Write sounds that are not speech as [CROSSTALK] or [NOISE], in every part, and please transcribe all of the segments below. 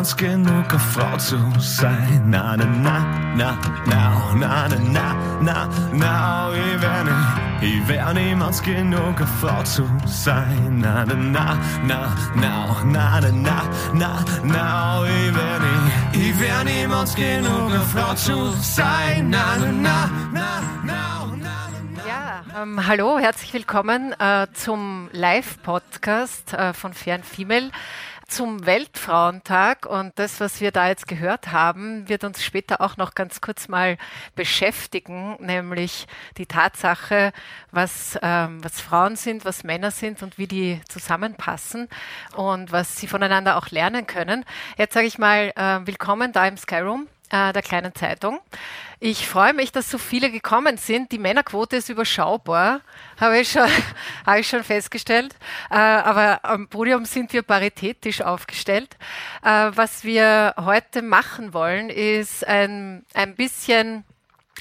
niemals genug, eine Frau zu sein. Na, na, na, na, na, na, na, na, na, na, ich wär nicht, ich wär niemals genug, eine Frau zu sein. Na, na, na, na, na, na, na, na, na, na, ich wär nicht, ich wär niemals genug, eine Frau zu sein. Na, na, na, na, na, na. Ja, ähm, hallo, herzlich willkommen äh, zum Live-Podcast äh, von Fern Female zum Weltfrauentag. Und das, was wir da jetzt gehört haben, wird uns später auch noch ganz kurz mal beschäftigen, nämlich die Tatsache, was, ähm, was Frauen sind, was Männer sind und wie die zusammenpassen und was sie voneinander auch lernen können. Jetzt sage ich mal, äh, willkommen da im Skyroom äh, der kleinen Zeitung. Ich freue mich, dass so viele gekommen sind. Die Männerquote ist überschaubar, habe ich schon, [LAUGHS] habe ich schon festgestellt. Äh, aber am Podium sind wir paritätisch aufgestellt. Äh, was wir heute machen wollen, ist ein, ein bisschen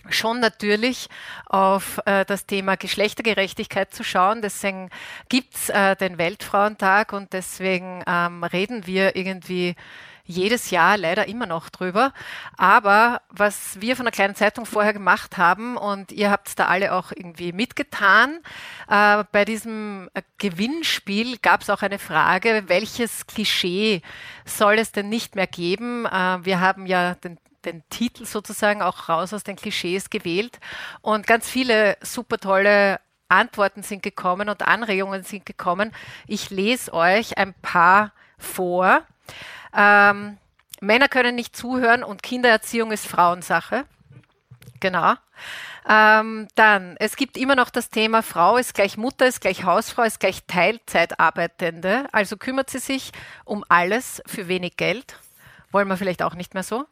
schon natürlich auf äh, das Thema Geschlechtergerechtigkeit zu schauen. Deswegen gibt's äh, den Weltfrauentag und deswegen ähm, reden wir irgendwie jedes Jahr leider immer noch drüber. Aber was wir von der kleinen Zeitung vorher gemacht haben, und ihr habt da alle auch irgendwie mitgetan, äh, bei diesem Gewinnspiel gab es auch eine Frage, welches Klischee soll es denn nicht mehr geben? Äh, wir haben ja den den Titel sozusagen auch raus aus den Klischees gewählt und ganz viele super tolle Antworten sind gekommen und Anregungen sind gekommen. Ich lese euch ein paar vor. Ähm, Männer können nicht zuhören und Kindererziehung ist Frauensache. Genau. Ähm, dann, es gibt immer noch das Thema, Frau ist gleich Mutter, ist gleich Hausfrau, ist gleich Teilzeitarbeitende. Also kümmert sie sich um alles für wenig Geld. Wollen wir vielleicht auch nicht mehr so.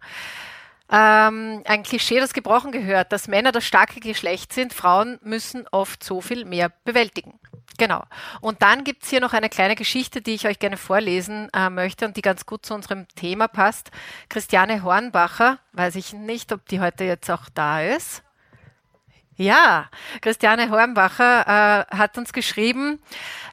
Ähm, ein Klischee, das gebrochen gehört, dass Männer das starke Geschlecht sind, Frauen müssen oft so viel mehr bewältigen. Genau. Und dann gibt's hier noch eine kleine Geschichte, die ich euch gerne vorlesen äh, möchte und die ganz gut zu unserem Thema passt. Christiane Hornbacher, weiß ich nicht, ob die heute jetzt auch da ist. Ja, Christiane Hornbacher äh, hat uns geschrieben,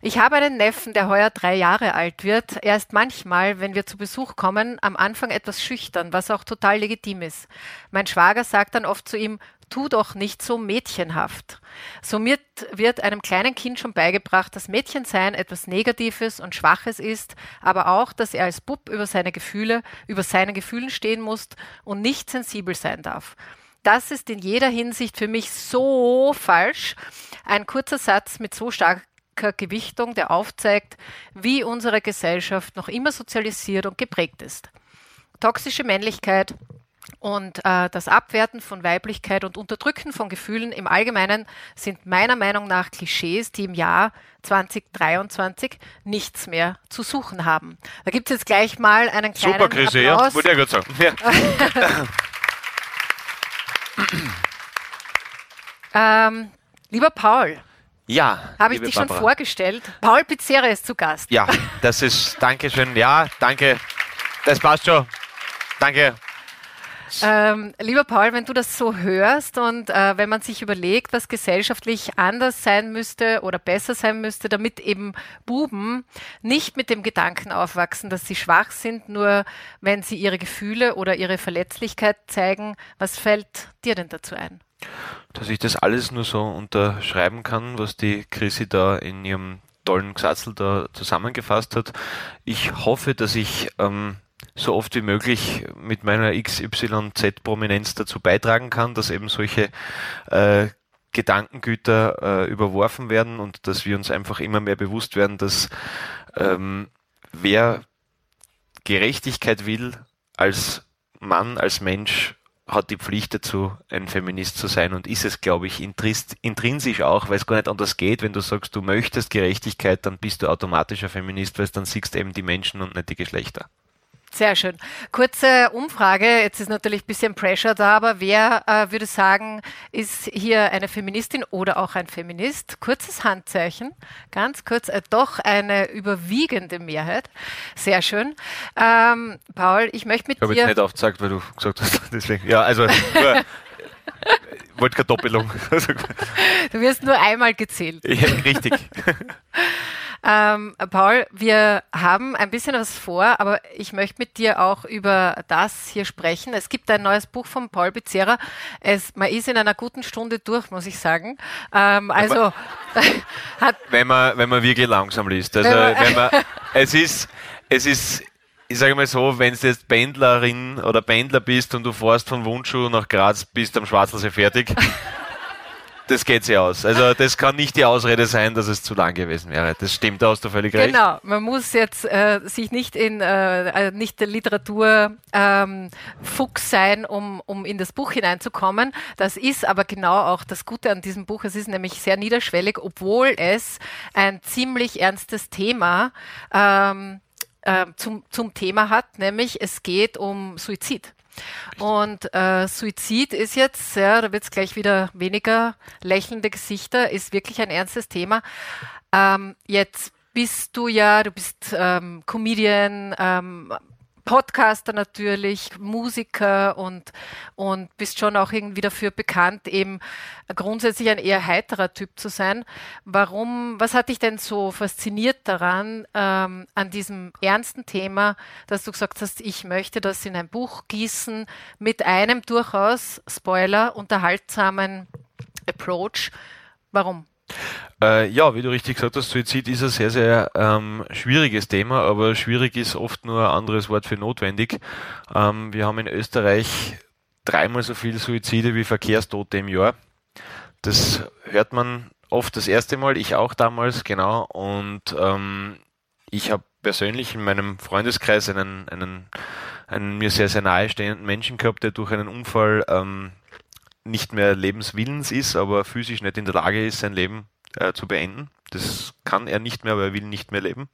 ich habe einen Neffen, der heuer drei Jahre alt wird. Er ist manchmal, wenn wir zu Besuch kommen, am Anfang etwas schüchtern, was auch total legitim ist. Mein Schwager sagt dann oft zu ihm, tu doch nicht so mädchenhaft. Somit wird einem kleinen Kind schon beigebracht, dass Mädchensein etwas Negatives und Schwaches ist, aber auch, dass er als Bub über seine Gefühle, über seine Gefühlen stehen muss und nicht sensibel sein darf. Das ist in jeder Hinsicht für mich so falsch. Ein kurzer Satz mit so starker Gewichtung, der aufzeigt, wie unsere Gesellschaft noch immer sozialisiert und geprägt ist. Toxische Männlichkeit, und äh, das Abwerten von Weiblichkeit und Unterdrücken von Gefühlen im Allgemeinen sind meiner Meinung nach Klischees, die im Jahr 2023 nichts mehr zu suchen haben. Da gibt es jetzt gleich mal einen kleinen Super, Chris, Applaus. ja, wollte ich gerade sagen. Ja. [LAUGHS] Ähm, lieber Paul, ja habe ich dich schon Barbara. vorgestellt. Paul Pizzera ist zu Gast. Ja, das ist, danke schön. Ja, danke. Das passt schon. Danke. Ähm, lieber Paul, wenn du das so hörst und äh, wenn man sich überlegt, was gesellschaftlich anders sein müsste oder besser sein müsste, damit eben Buben nicht mit dem Gedanken aufwachsen, dass sie schwach sind, nur wenn sie ihre Gefühle oder ihre Verletzlichkeit zeigen, was fällt dir denn dazu ein? Dass ich das alles nur so unterschreiben kann, was die Chrissy da in ihrem tollen Gesatzel da zusammengefasst hat. Ich hoffe, dass ich ähm, so oft wie möglich mit meiner XYZ-Prominenz dazu beitragen kann, dass eben solche äh, Gedankengüter äh, überworfen werden und dass wir uns einfach immer mehr bewusst werden, dass ähm, wer Gerechtigkeit will als Mann, als Mensch, hat die Pflicht dazu, ein Feminist zu sein und ist es, glaube ich, intrinsisch auch, weil es gar nicht anders geht. Wenn du sagst, du möchtest Gerechtigkeit, dann bist du automatisch ein Feminist, weil dann siehst du eben die Menschen und nicht die Geschlechter. Sehr schön. Kurze Umfrage. Jetzt ist natürlich ein bisschen Pressure da, aber wer äh, würde sagen, ist hier eine Feministin oder auch ein Feminist? Kurzes Handzeichen. Ganz kurz. Äh, doch eine überwiegende Mehrheit. Sehr schön. Ähm, Paul, ich möchte mit Ich habe jetzt dir. nicht aufgezeigt, weil du gesagt hast, [LAUGHS] deswegen. Ja, also, [LAUGHS] nur, wollte keine Doppelung. Du wirst nur einmal gezählt. ja, richtig. [LAUGHS] Ähm, Paul, wir haben ein bisschen was vor, aber ich möchte mit dir auch über das hier sprechen. Es gibt ein neues Buch von Paul Becerra. Es, man ist in einer guten Stunde durch, muss ich sagen. Ähm, also [LAUGHS] hat wenn man wenn man wirklich langsam liest. Also wenn man, wenn man es ist es ist ich sage mal so, wenn du jetzt Pendlerin oder Pendler bist und du fährst von Wundschuh nach Graz, bist am Schwarzelsee fertig. Das geht sich aus. Also das kann nicht die Ausrede sein, dass es zu lang gewesen wäre. Das stimmt, da hast du völlig recht. Genau, man muss jetzt äh, sich nicht in äh, äh nicht der Literatur ähm, Fuchs sein, um, um in das Buch hineinzukommen. Das ist aber genau auch das Gute an diesem Buch. Es ist nämlich sehr niederschwellig, obwohl es ein ziemlich ernstes Thema ähm, äh, zum, zum Thema hat, nämlich es geht um Suizid. Und äh, Suizid ist jetzt, ja, da wird es gleich wieder weniger lächelnde Gesichter, ist wirklich ein ernstes Thema. Ähm, jetzt bist du ja, du bist ähm, Comedian, ähm, Podcaster natürlich, Musiker und, und bist schon auch irgendwie dafür bekannt, eben grundsätzlich ein eher heiterer Typ zu sein. Warum, was hat dich denn so fasziniert daran, ähm, an diesem ernsten Thema, dass du gesagt hast, ich möchte das in ein Buch gießen mit einem durchaus, Spoiler, unterhaltsamen Approach? Warum? Äh, ja, wie du richtig gesagt hast, Suizid ist ein sehr, sehr ähm, schwieriges Thema, aber schwierig ist oft nur ein anderes Wort für notwendig. Ähm, wir haben in Österreich dreimal so viele Suizide wie Verkehrstote im Jahr. Das hört man oft das erste Mal, ich auch damals, genau. Und ähm, ich habe persönlich in meinem Freundeskreis einen, einen, einen mir sehr, sehr nahestehenden Menschen gehabt, der durch einen Unfall ähm, nicht mehr lebenswillens ist, aber physisch nicht in der Lage ist, sein Leben äh, zu beenden. Das kann er nicht mehr, aber er will nicht mehr leben.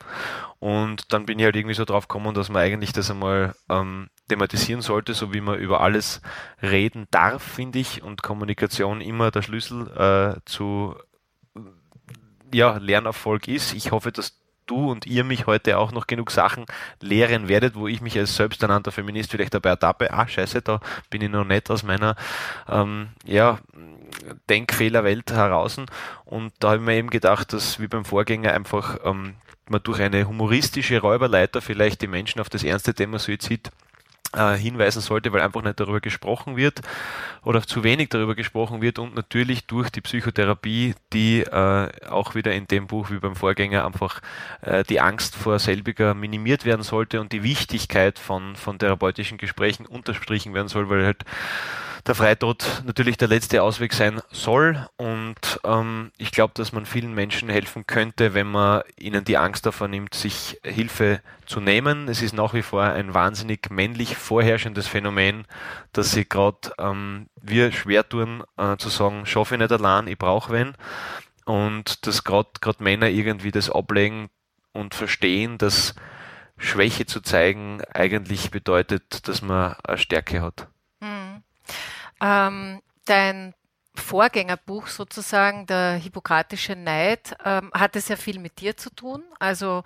Und dann bin ich halt irgendwie so drauf gekommen, dass man eigentlich das einmal ähm, thematisieren sollte, so wie man über alles reden darf, finde ich, und Kommunikation immer der Schlüssel äh, zu ja, Lernerfolg ist. Ich hoffe, dass du und ihr mich heute auch noch genug Sachen lehren werdet, wo ich mich als selbsternannter Feminist vielleicht dabei ertappe, ah scheiße, da bin ich noch nicht aus meiner ähm, ja, Denkfehlerwelt heraus. Und da habe ich mir eben gedacht, dass wie beim Vorgänger einfach ähm, man durch eine humoristische Räuberleiter vielleicht die Menschen auf das ernste Thema Suizid äh, hinweisen sollte, weil einfach nicht darüber gesprochen wird oder zu wenig darüber gesprochen wird und natürlich durch die Psychotherapie, die äh, auch wieder in dem Buch wie beim Vorgänger einfach äh, die Angst vor selbiger minimiert werden sollte und die Wichtigkeit von, von therapeutischen Gesprächen unterstrichen werden soll, weil halt der Freitod natürlich der letzte Ausweg sein soll. Und ähm, ich glaube, dass man vielen Menschen helfen könnte, wenn man ihnen die Angst davor nimmt, sich Hilfe zu nehmen. Es ist nach wie vor ein wahnsinnig männlich vorherrschendes Phänomen, dass sie gerade ähm, wir schwer tun, äh, zu sagen, schaffe ich nicht allein, ich brauche wen. Und dass gerade Männer irgendwie das ablegen und verstehen, dass Schwäche zu zeigen eigentlich bedeutet, dass man eine Stärke hat. Ähm, dein Vorgängerbuch sozusagen, der Hippokratische Neid, ähm, hatte sehr viel mit dir zu tun. Also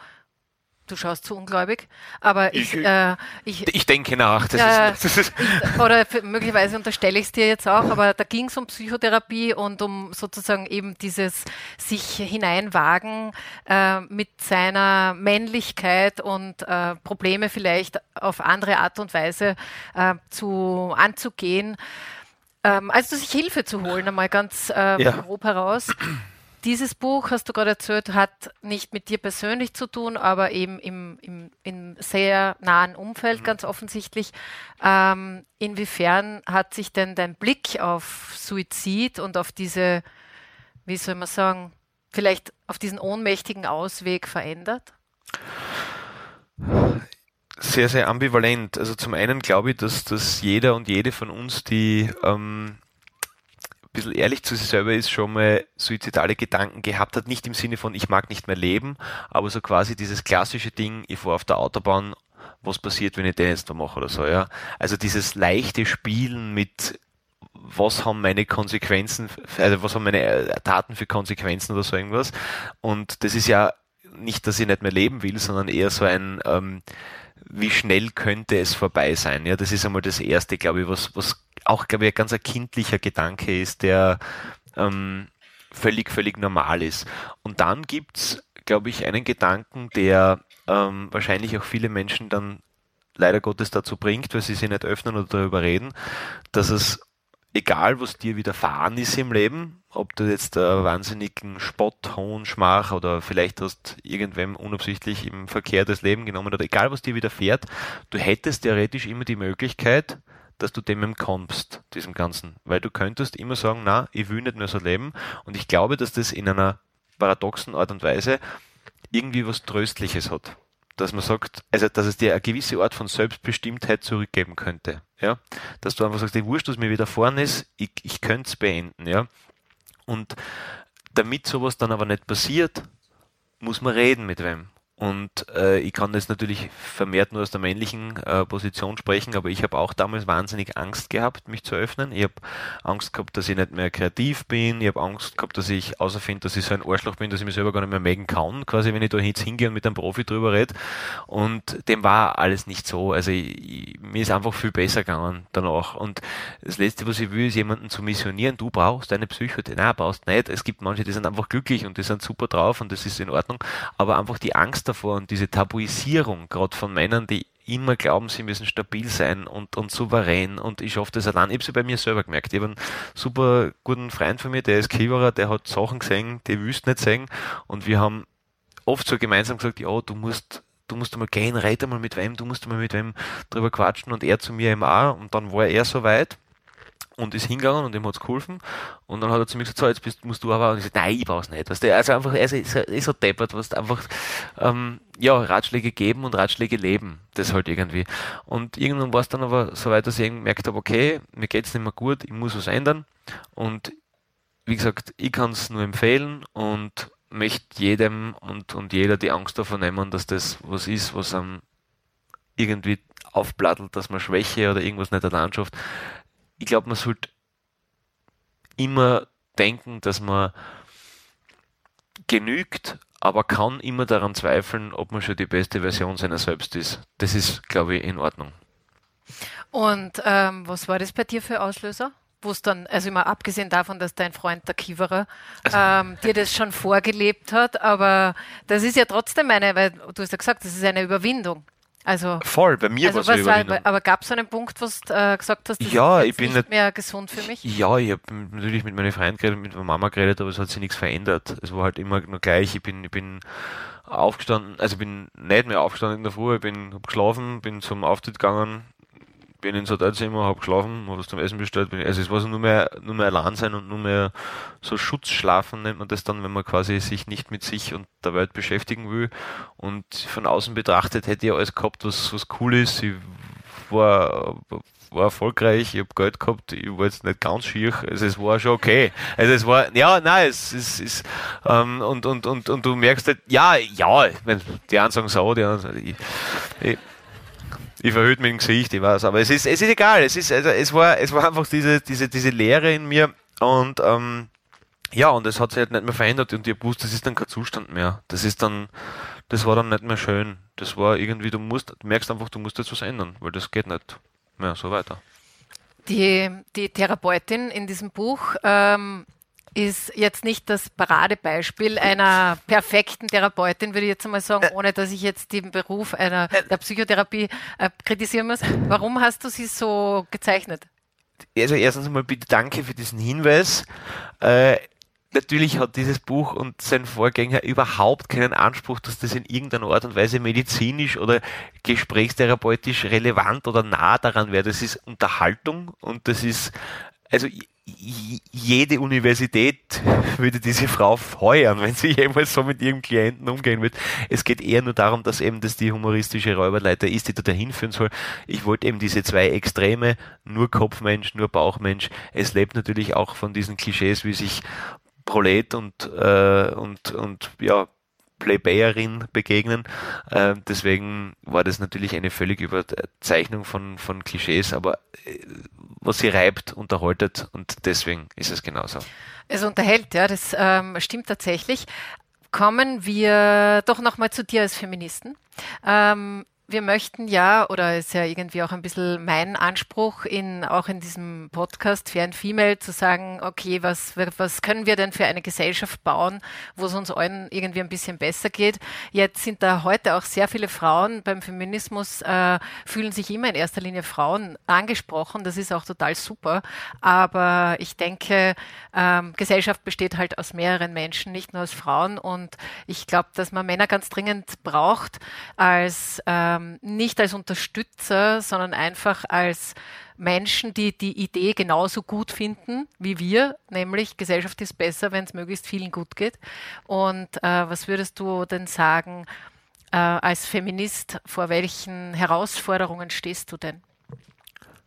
Du schaust zu ungläubig, aber ich, ich, äh, ich, ich denke nach. Äh, ist, oder möglicherweise unterstelle ich es dir jetzt auch, aber da ging es um Psychotherapie und um sozusagen eben dieses sich hineinwagen äh, mit seiner Männlichkeit und äh, Probleme vielleicht auf andere Art und Weise äh, zu anzugehen. Ähm, also sich Hilfe zu holen, einmal ganz äh, ja. grob heraus. Dieses Buch, hast du gerade erzählt, hat nicht mit dir persönlich zu tun, aber eben im, im, im sehr nahen Umfeld mhm. ganz offensichtlich. Ähm, inwiefern hat sich denn dein Blick auf Suizid und auf diese, wie soll man sagen, vielleicht auf diesen ohnmächtigen Ausweg verändert? Sehr, sehr ambivalent. Also zum einen glaube ich, dass, dass jeder und jede von uns, die ähm, ein bisschen ehrlich zu sich selber ist, schon mal suizidale Gedanken gehabt hat. Nicht im Sinne von, ich mag nicht mehr leben, aber so quasi dieses klassische Ding, ich fahre auf der Autobahn, was passiert, wenn ich den jetzt da mache oder so, ja. Also dieses leichte Spielen mit was haben meine Konsequenzen, also was haben meine äh, Taten für Konsequenzen oder so irgendwas. Und das ist ja nicht, dass ich nicht mehr leben will, sondern eher so ein, ähm, wie schnell könnte es vorbei sein? Ja, das ist einmal das Erste, glaube ich, was, was auch, glaube ich, ein ganz kindlicher Gedanke ist, der ähm, völlig, völlig normal ist. Und dann gibt's glaube ich, einen Gedanken, der ähm, wahrscheinlich auch viele Menschen dann leider Gottes dazu bringt, weil sie sich nicht öffnen oder darüber reden, dass es egal was dir widerfahren ist im Leben, ob du jetzt einen wahnsinnigen Spott, Hohn, Schmach oder vielleicht hast irgendwem unabsichtlich im Verkehr das Leben genommen oder egal was dir widerfährt, du hättest theoretisch immer die Möglichkeit, dass du dem entkommst, diesem Ganzen. Weil du könntest immer sagen, na, ich will nicht mehr so leben. Und ich glaube, dass das in einer paradoxen Art und Weise irgendwie was Tröstliches hat dass man sagt, also dass es dir eine gewisse Art von Selbstbestimmtheit zurückgeben könnte. Ja? Dass du einfach sagst, ich wurscht, was mir wieder vorne ist, ich, ich könnte es beenden. Ja? Und damit sowas dann aber nicht passiert, muss man reden mit wem. Und äh, ich kann das natürlich vermehrt nur aus der männlichen äh, Position sprechen, aber ich habe auch damals wahnsinnig Angst gehabt, mich zu öffnen. Ich habe Angst gehabt, dass ich nicht mehr kreativ bin. Ich habe Angst gehabt, dass ich außerfinde, dass ich so ein Arschloch bin, dass ich mich selber gar nicht mehr mögen kann, quasi wenn ich da jetzt hingehe und mit einem Profi drüber rede. Und dem war alles nicht so. Also ich, ich, mir ist einfach viel besser gegangen danach. Und das Letzte, was ich will, ist jemanden zu missionieren. Du brauchst eine Psychotherapie. Nein, brauchst nicht. Es gibt manche, die sind einfach glücklich und die sind super drauf und das ist in Ordnung. Aber einfach die Angst davor und diese Tabuisierung, gerade von Männern, die immer glauben, sie müssen stabil sein und, und souverän und ich schaffe das allein. Ich habe es bei mir selber gemerkt. Ich habe einen super guten Freund von mir, der ist Kiewerer, der hat Sachen gesehen, die wüsste nicht sehen und wir haben oft so gemeinsam gesagt, ja, du musst du musst mal gehen, red einmal mit wem, du musst mal mit wem drüber quatschen und er zu mir eben auch und dann war er so weit und ist hingegangen und ihm hat's geholfen. Und dann hat er zu mir gesagt, so, jetzt bist, musst du aber, und ich gesagt, nein, ich brauch's nicht. Weißt du, also einfach, er ist, er ist so deppert, was einfach, ähm, ja, Ratschläge geben und Ratschläge leben. Das halt irgendwie. Und irgendwann war es dann aber so weit, dass ich gemerkt habe, okay, mir geht's nicht mehr gut, ich muss was ändern. Und wie gesagt, ich kann es nur empfehlen und möchte jedem und, und jeder die Angst davor nehmen, dass das was ist, was einem irgendwie aufplattelt, dass man Schwäche oder irgendwas nicht allein schafft ich glaube, man sollte immer denken, dass man genügt, aber kann immer daran zweifeln, ob man schon die beste Version seiner selbst ist. Das ist, glaube ich, in Ordnung. Und ähm, was war das bei dir für Auslöser? Wo es dann, also immer abgesehen davon, dass dein Freund der Kiewerer also, ähm, dir das schon vorgelebt hat, aber das ist ja trotzdem eine, weil du hast ja gesagt, das ist eine Überwindung. Also, Voll, bei mir also war es Aber gab es einen Punkt, wo du äh, gesagt hast, das ja, ist ich bin nicht mehr gesund für mich? Ja, ich habe natürlich mit meinen Freunden geredet, mit meiner Mama geredet, aber es hat sich nichts verändert. Es war halt immer nur gleich. Ich bin, ich bin aufgestanden, also ich bin nicht mehr aufgestanden in der Früh, ich bin hab geschlafen, bin zum Auftritt gegangen, bin ins Hotelzimmer, habe geschlafen, habe was zum Essen bestellt. also es war so nur mehr, nur mehr allein sein und nur mehr so Schutzschlafen nennt man das dann, wenn man quasi sich nicht mit sich und der Welt beschäftigen will. Und von außen betrachtet hätte ich alles gehabt, was, was cool ist. Ich war, war erfolgreich, ich habe Geld gehabt, ich war jetzt nicht ganz schier, also es war schon okay. Also es war, ja, nein, es ist, ähm, und, und, und, und du merkst halt, ja, ja, die einen sagen so, die anderen sagen, ich, ich, ich verhüllt dem Gesicht, ich weiß, aber es ist, es ist egal, es ist, also es war, es war einfach diese, diese, diese Leere in mir und, ähm, ja, und es hat sich halt nicht mehr verändert und ich wusste, das ist dann kein Zustand mehr. Das ist dann, das war dann nicht mehr schön. Das war irgendwie, du musst, du merkst einfach, du musst jetzt was ändern, weil das geht nicht mehr so weiter. Die, die Therapeutin in diesem Buch ähm, ist jetzt nicht das Paradebeispiel einer perfekten Therapeutin, würde ich jetzt einmal sagen, ohne dass ich jetzt den Beruf einer der Psychotherapie äh, kritisieren muss. Warum hast du sie so gezeichnet? Also erstens einmal bitte danke für diesen Hinweis. Äh, natürlich hat dieses Buch und sein Vorgänger überhaupt keinen Anspruch, dass das in irgendeiner Art und Weise medizinisch oder gesprächstherapeutisch relevant oder nah daran wäre. Das ist Unterhaltung und das ist also jede Universität würde diese Frau feuern, wenn sie [LAUGHS] jemals so mit ihrem Klienten umgehen wird. Es geht eher nur darum, dass eben das die humoristische Räuberleiter ist, die da dahin führen soll. Ich wollte eben diese zwei Extreme, nur Kopfmensch, nur Bauchmensch. Es lebt natürlich auch von diesen Klischees, wie sich Prolet und, äh, und, und ja, Plebeyerin begegnen. Äh, deswegen war das natürlich eine völlige Überzeichnung von, von Klischees, aber äh, was sie reibt, unterhaltet und deswegen ist es genauso. Es unterhält, ja, das ähm, stimmt tatsächlich. Kommen wir doch nochmal zu dir als Feministen. Ähm, wir möchten ja, oder ist ja irgendwie auch ein bisschen mein Anspruch, in, auch in diesem Podcast Fair and Female zu sagen, okay, was, was können wir denn für eine Gesellschaft bauen, wo es uns allen irgendwie ein bisschen besser geht? Jetzt sind da heute auch sehr viele Frauen beim Feminismus, äh, fühlen sich immer in erster Linie Frauen angesprochen. Das ist auch total super. Aber ich denke, ähm, Gesellschaft besteht halt aus mehreren Menschen, nicht nur aus Frauen. Und ich glaube, dass man Männer ganz dringend braucht als äh, ähm, nicht als Unterstützer, sondern einfach als Menschen, die die Idee genauso gut finden wie wir, nämlich Gesellschaft ist besser, wenn es möglichst vielen gut geht. Und äh, was würdest du denn sagen, äh, als Feminist, vor welchen Herausforderungen stehst du denn?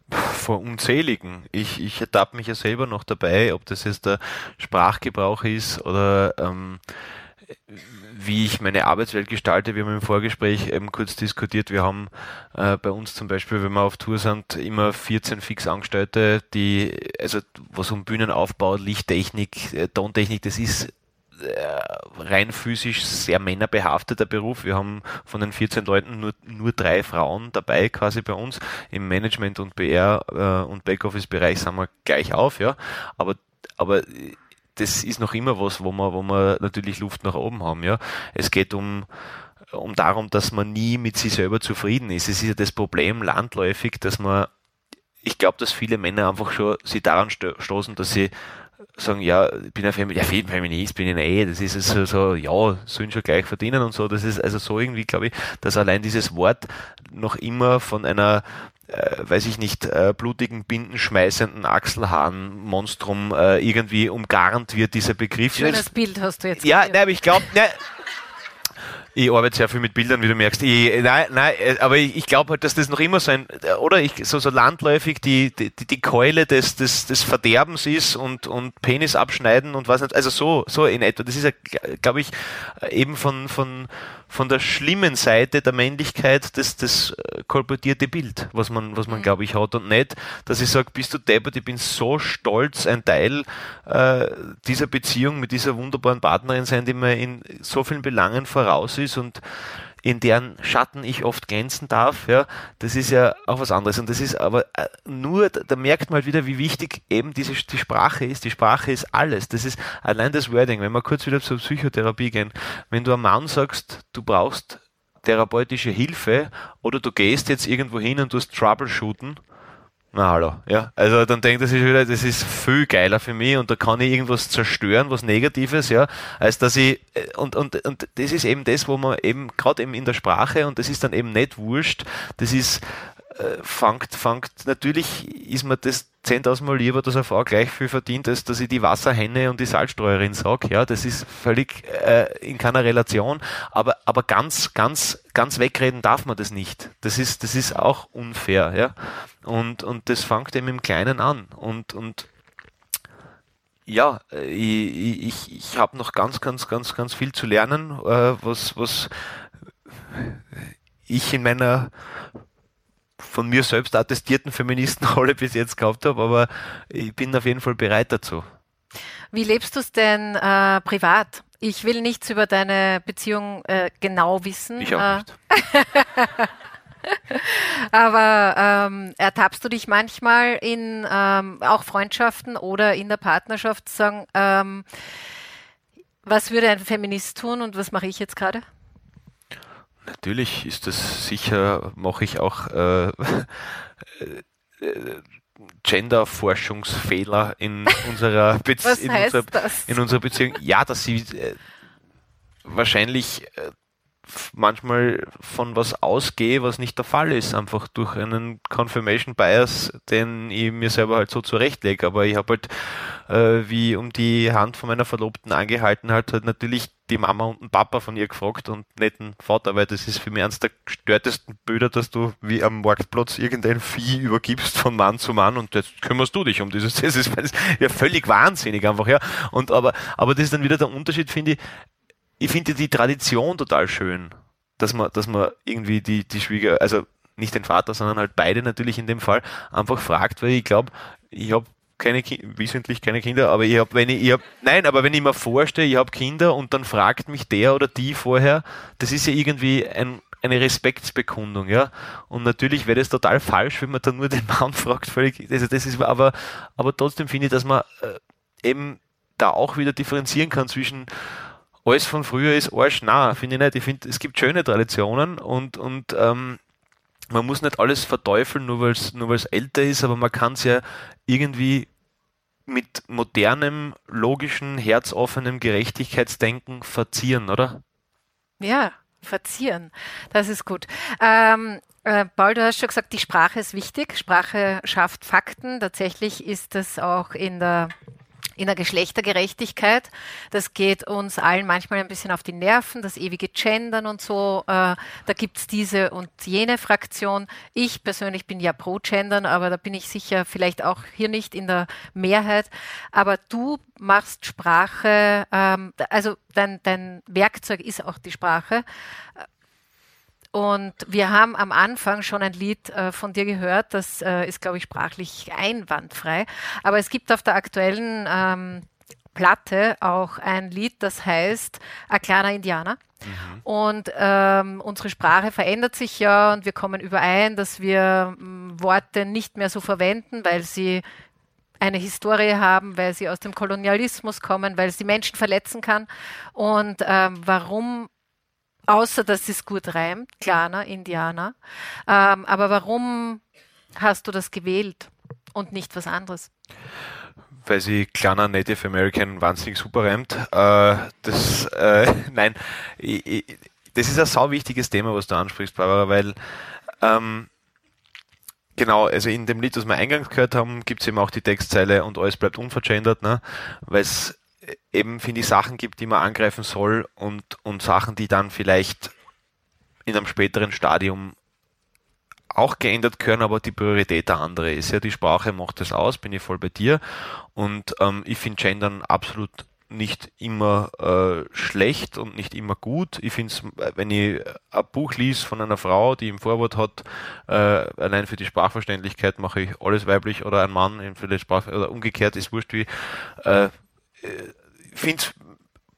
vor unzähligen. Ich, ich ertappe mich ja selber noch dabei, ob das jetzt der Sprachgebrauch ist oder ähm, wie ich meine Arbeitswelt gestalte. Wir haben im Vorgespräch eben kurz diskutiert. Wir haben äh, bei uns zum Beispiel, wenn wir auf Tour sind, immer 14 Fixangestellte, die, also was um Bühnenaufbau, Lichttechnik, äh, Tontechnik, das ist äh, rein physisch sehr männerbehafteter Beruf. Wir haben von den 14 Leuten nur, nur drei Frauen dabei quasi bei uns. Im Management und PR äh, und Backoffice-Bereich sind wir gleich auf, ja. Aber, aber das ist noch immer was, wo wir, wo wir natürlich Luft nach oben haben. Ja, es geht um um darum, dass man nie mit sich selber zufrieden ist. Es ist ja das Problem landläufig, dass man, ich glaube, dass viele Männer einfach schon sie daran stoßen, dass sie sagen, ja, ich bin ein Feminist, ja, Feminist bin ich eh, das ist so, so, ja, sollen schon gleich verdienen und so. Das ist also so irgendwie, glaube ich, dass allein dieses Wort noch immer von einer äh, weiß ich nicht, äh, blutigen, bindenschmeißenden Achselhahn-Monstrum äh, irgendwie umgarnt wird, dieser Begriff. Schönes Bild hast du jetzt. Ja, nein, aber ich glaube, ich arbeite sehr viel mit Bildern, wie du merkst. Ich, nein, nein, äh, aber ich, ich glaube halt, dass das noch immer so ein, oder ich, so, so landläufig die, die, die Keule des, des, des Verderbens ist und, und Penis abschneiden und was nicht. Also so, so in etwa. Das ist ja, glaube ich, eben von, von, von der schlimmen Seite der Männlichkeit das, das äh, kolportierte Bild, was man, was man mhm. glaube ich, hat. Und nicht, dass ich sage, bist du deppert, ich bin so stolz, ein Teil äh, dieser Beziehung mit dieser wunderbaren Partnerin sein, die mir in so vielen Belangen voraus ist und in deren Schatten ich oft glänzen darf, ja, das ist ja auch was anderes. Und das ist aber äh, nur, da merkt man halt wieder, wie wichtig eben diese, die Sprache ist. Die Sprache ist alles. Das ist allein das Wording. Wenn wir kurz wieder zur Psychotherapie gehen, wenn du einem Mann sagst, du brauchst therapeutische Hilfe oder du gehst jetzt irgendwo hin und du hast Troubleshooten, na hallo, ja. Also dann denkt er sich wieder, das ist viel geiler für mich und da kann ich irgendwas zerstören, was Negatives, ja, als dass ich äh, und, und, und das ist eben das, wo man eben, gerade eben in der Sprache, und das ist dann eben nicht wurscht, das ist äh, fangt, fangt, natürlich ist mir das 10.000 Mal lieber, dass eine Frau gleich viel verdient, als dass ich die Wasserhenne und die Salzstreuerin sage. Ja, das ist völlig äh, in keiner Relation. Aber, aber ganz, ganz, ganz wegreden darf man das nicht. Das ist, das ist auch unfair. Ja, und, und das fängt eben im Kleinen an. Und, und ja, ich, ich, ich habe noch ganz, ganz, ganz, ganz viel zu lernen, äh, was, was ich in meiner von mir selbst attestierten Feministenrolle [LAUGHS] bis jetzt gehabt habe, aber ich bin auf jeden Fall bereit dazu. Wie lebst du es denn äh, privat? Ich will nichts über deine Beziehung äh, genau wissen. Ich auch äh, nicht. [LAUGHS] Aber ähm, ertappst du dich manchmal in ähm, auch Freundschaften oder in der Partnerschaft zu sagen, ähm, was würde ein Feminist tun und was mache ich jetzt gerade? Natürlich ist das sicher, mache ich auch äh, [LAUGHS] äh, Gender-Forschungsfehler in unserer, [LAUGHS] Be in, unserer, in unserer Beziehung. Ja, dass sie äh, wahrscheinlich äh, manchmal von was ausgehe, was nicht der Fall ist, einfach durch einen Confirmation Bias, den ich mir selber halt so zurechtlege. Aber ich habe halt, äh, wie um die Hand von meiner Verlobten angehalten hat, halt natürlich die Mama und den Papa von ihr gefragt und nicht den Vater, weil das ist für mich eines der gestörtesten Bilder, dass du wie am Marktplatz irgendein Vieh übergibst von Mann zu Mann und jetzt kümmerst du dich um dieses, [LAUGHS] das ist, das ist ja völlig wahnsinnig einfach, ja. Und aber, aber das ist dann wieder der Unterschied, finde ich, ich finde die Tradition total schön, dass man, dass man irgendwie die, die Schwieger, also nicht den Vater, sondern halt beide natürlich in dem Fall, einfach fragt, weil ich glaube, ich habe keine wissentlich keine Kinder, aber ich habe, wenn ich, ich hab, nein, aber wenn ich mir vorstelle, ich habe Kinder und dann fragt mich der oder die vorher, das ist ja irgendwie ein, eine Respektsbekundung, ja. Und natürlich wäre das total falsch, wenn man dann nur den Mann [LAUGHS] fragt, völlig, also das ist, aber, aber trotzdem finde ich, dass man äh, eben da auch wieder differenzieren kann zwischen alles von früher ist Arsch, na, finde ich nicht. Ich finde, es gibt schöne Traditionen und, und ähm, man muss nicht alles verteufeln, nur weil es nur älter ist, aber man kann es ja irgendwie mit modernem, logischen, herzoffenem Gerechtigkeitsdenken verzieren, oder? Ja, verzieren. Das ist gut. Ähm, äh, Paul, du hast schon gesagt, die Sprache ist wichtig. Sprache schafft Fakten. Tatsächlich ist das auch in der in der Geschlechtergerechtigkeit. Das geht uns allen manchmal ein bisschen auf die Nerven, das ewige Gendern und so. Äh, da gibt's diese und jene Fraktion. Ich persönlich bin ja pro Gendern, aber da bin ich sicher vielleicht auch hier nicht in der Mehrheit. Aber du machst Sprache, ähm, also dein, dein Werkzeug ist auch die Sprache. Und wir haben am Anfang schon ein Lied äh, von dir gehört, das äh, ist, glaube ich, sprachlich einwandfrei. Aber es gibt auf der aktuellen ähm, Platte auch ein Lied, das heißt A kleiner Indianer. Mhm. Und ähm, unsere Sprache verändert sich ja und wir kommen überein, dass wir m, Worte nicht mehr so verwenden, weil sie eine Historie haben, weil sie aus dem Kolonialismus kommen, weil sie Menschen verletzen kann. Und ähm, warum außer dass es gut reimt, Klaner, Indianer. Ähm, aber warum hast du das gewählt und nicht was anderes? Weil sie kleiner Native American wahnsinnig super reimt. Äh, das, äh, [LAUGHS] nein, ich, ich, das ist ein sau wichtiges Thema, was du ansprichst, Barbara, weil ähm, Genau, also in dem Lied, das wir eingangs gehört haben, gibt es eben auch die Textzeile und alles bleibt unvergendert, ne? weil es eben, finde ich, Sachen gibt, die man angreifen soll und, und Sachen, die dann vielleicht in einem späteren Stadium auch geändert können, aber die Priorität der andere ist. Ja, die Sprache macht das aus, bin ich voll bei dir. Und ähm, ich finde Gendern absolut nicht immer äh, schlecht und nicht immer gut. Ich finde es, wenn ich ein Buch liest von einer Frau, die im Vorwort hat, äh, allein für die Sprachverständlichkeit mache ich alles weiblich oder ein Mann für die Sprache oder umgekehrt ist wurscht wie. Äh, finde es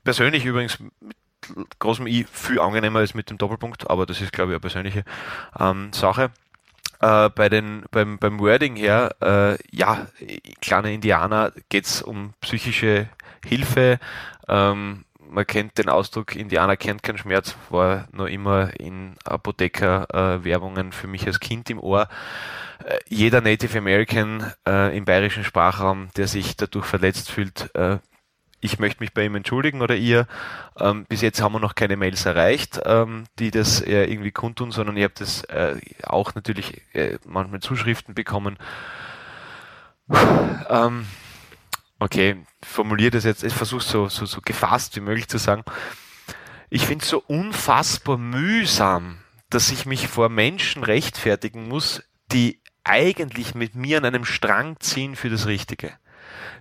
persönlich übrigens mit großem I viel angenehmer als mit dem Doppelpunkt, aber das ist, glaube ich, eine persönliche ähm, Sache. Äh, bei den, beim, beim Wording her, äh, ja, kleine Indianer geht es um psychische Hilfe. Ähm, man kennt den Ausdruck, Indianer kennt keinen Schmerz, war nur immer in Apotheker-Werbungen äh, für mich als Kind im Ohr. Äh, jeder Native American äh, im bayerischen Sprachraum, der sich dadurch verletzt fühlt, äh, ich möchte mich bei ihm entschuldigen oder ihr. Ähm, bis jetzt haben wir noch keine Mails erreicht, ähm, die das äh, irgendwie kundtun, sondern ihr habt das äh, auch natürlich manchmal Zuschriften bekommen. Ähm, okay, formuliere das jetzt, ich versuche so, so, so gefasst wie möglich zu sagen. Ich finde es so unfassbar mühsam, dass ich mich vor Menschen rechtfertigen muss, die eigentlich mit mir an einem Strang ziehen für das Richtige.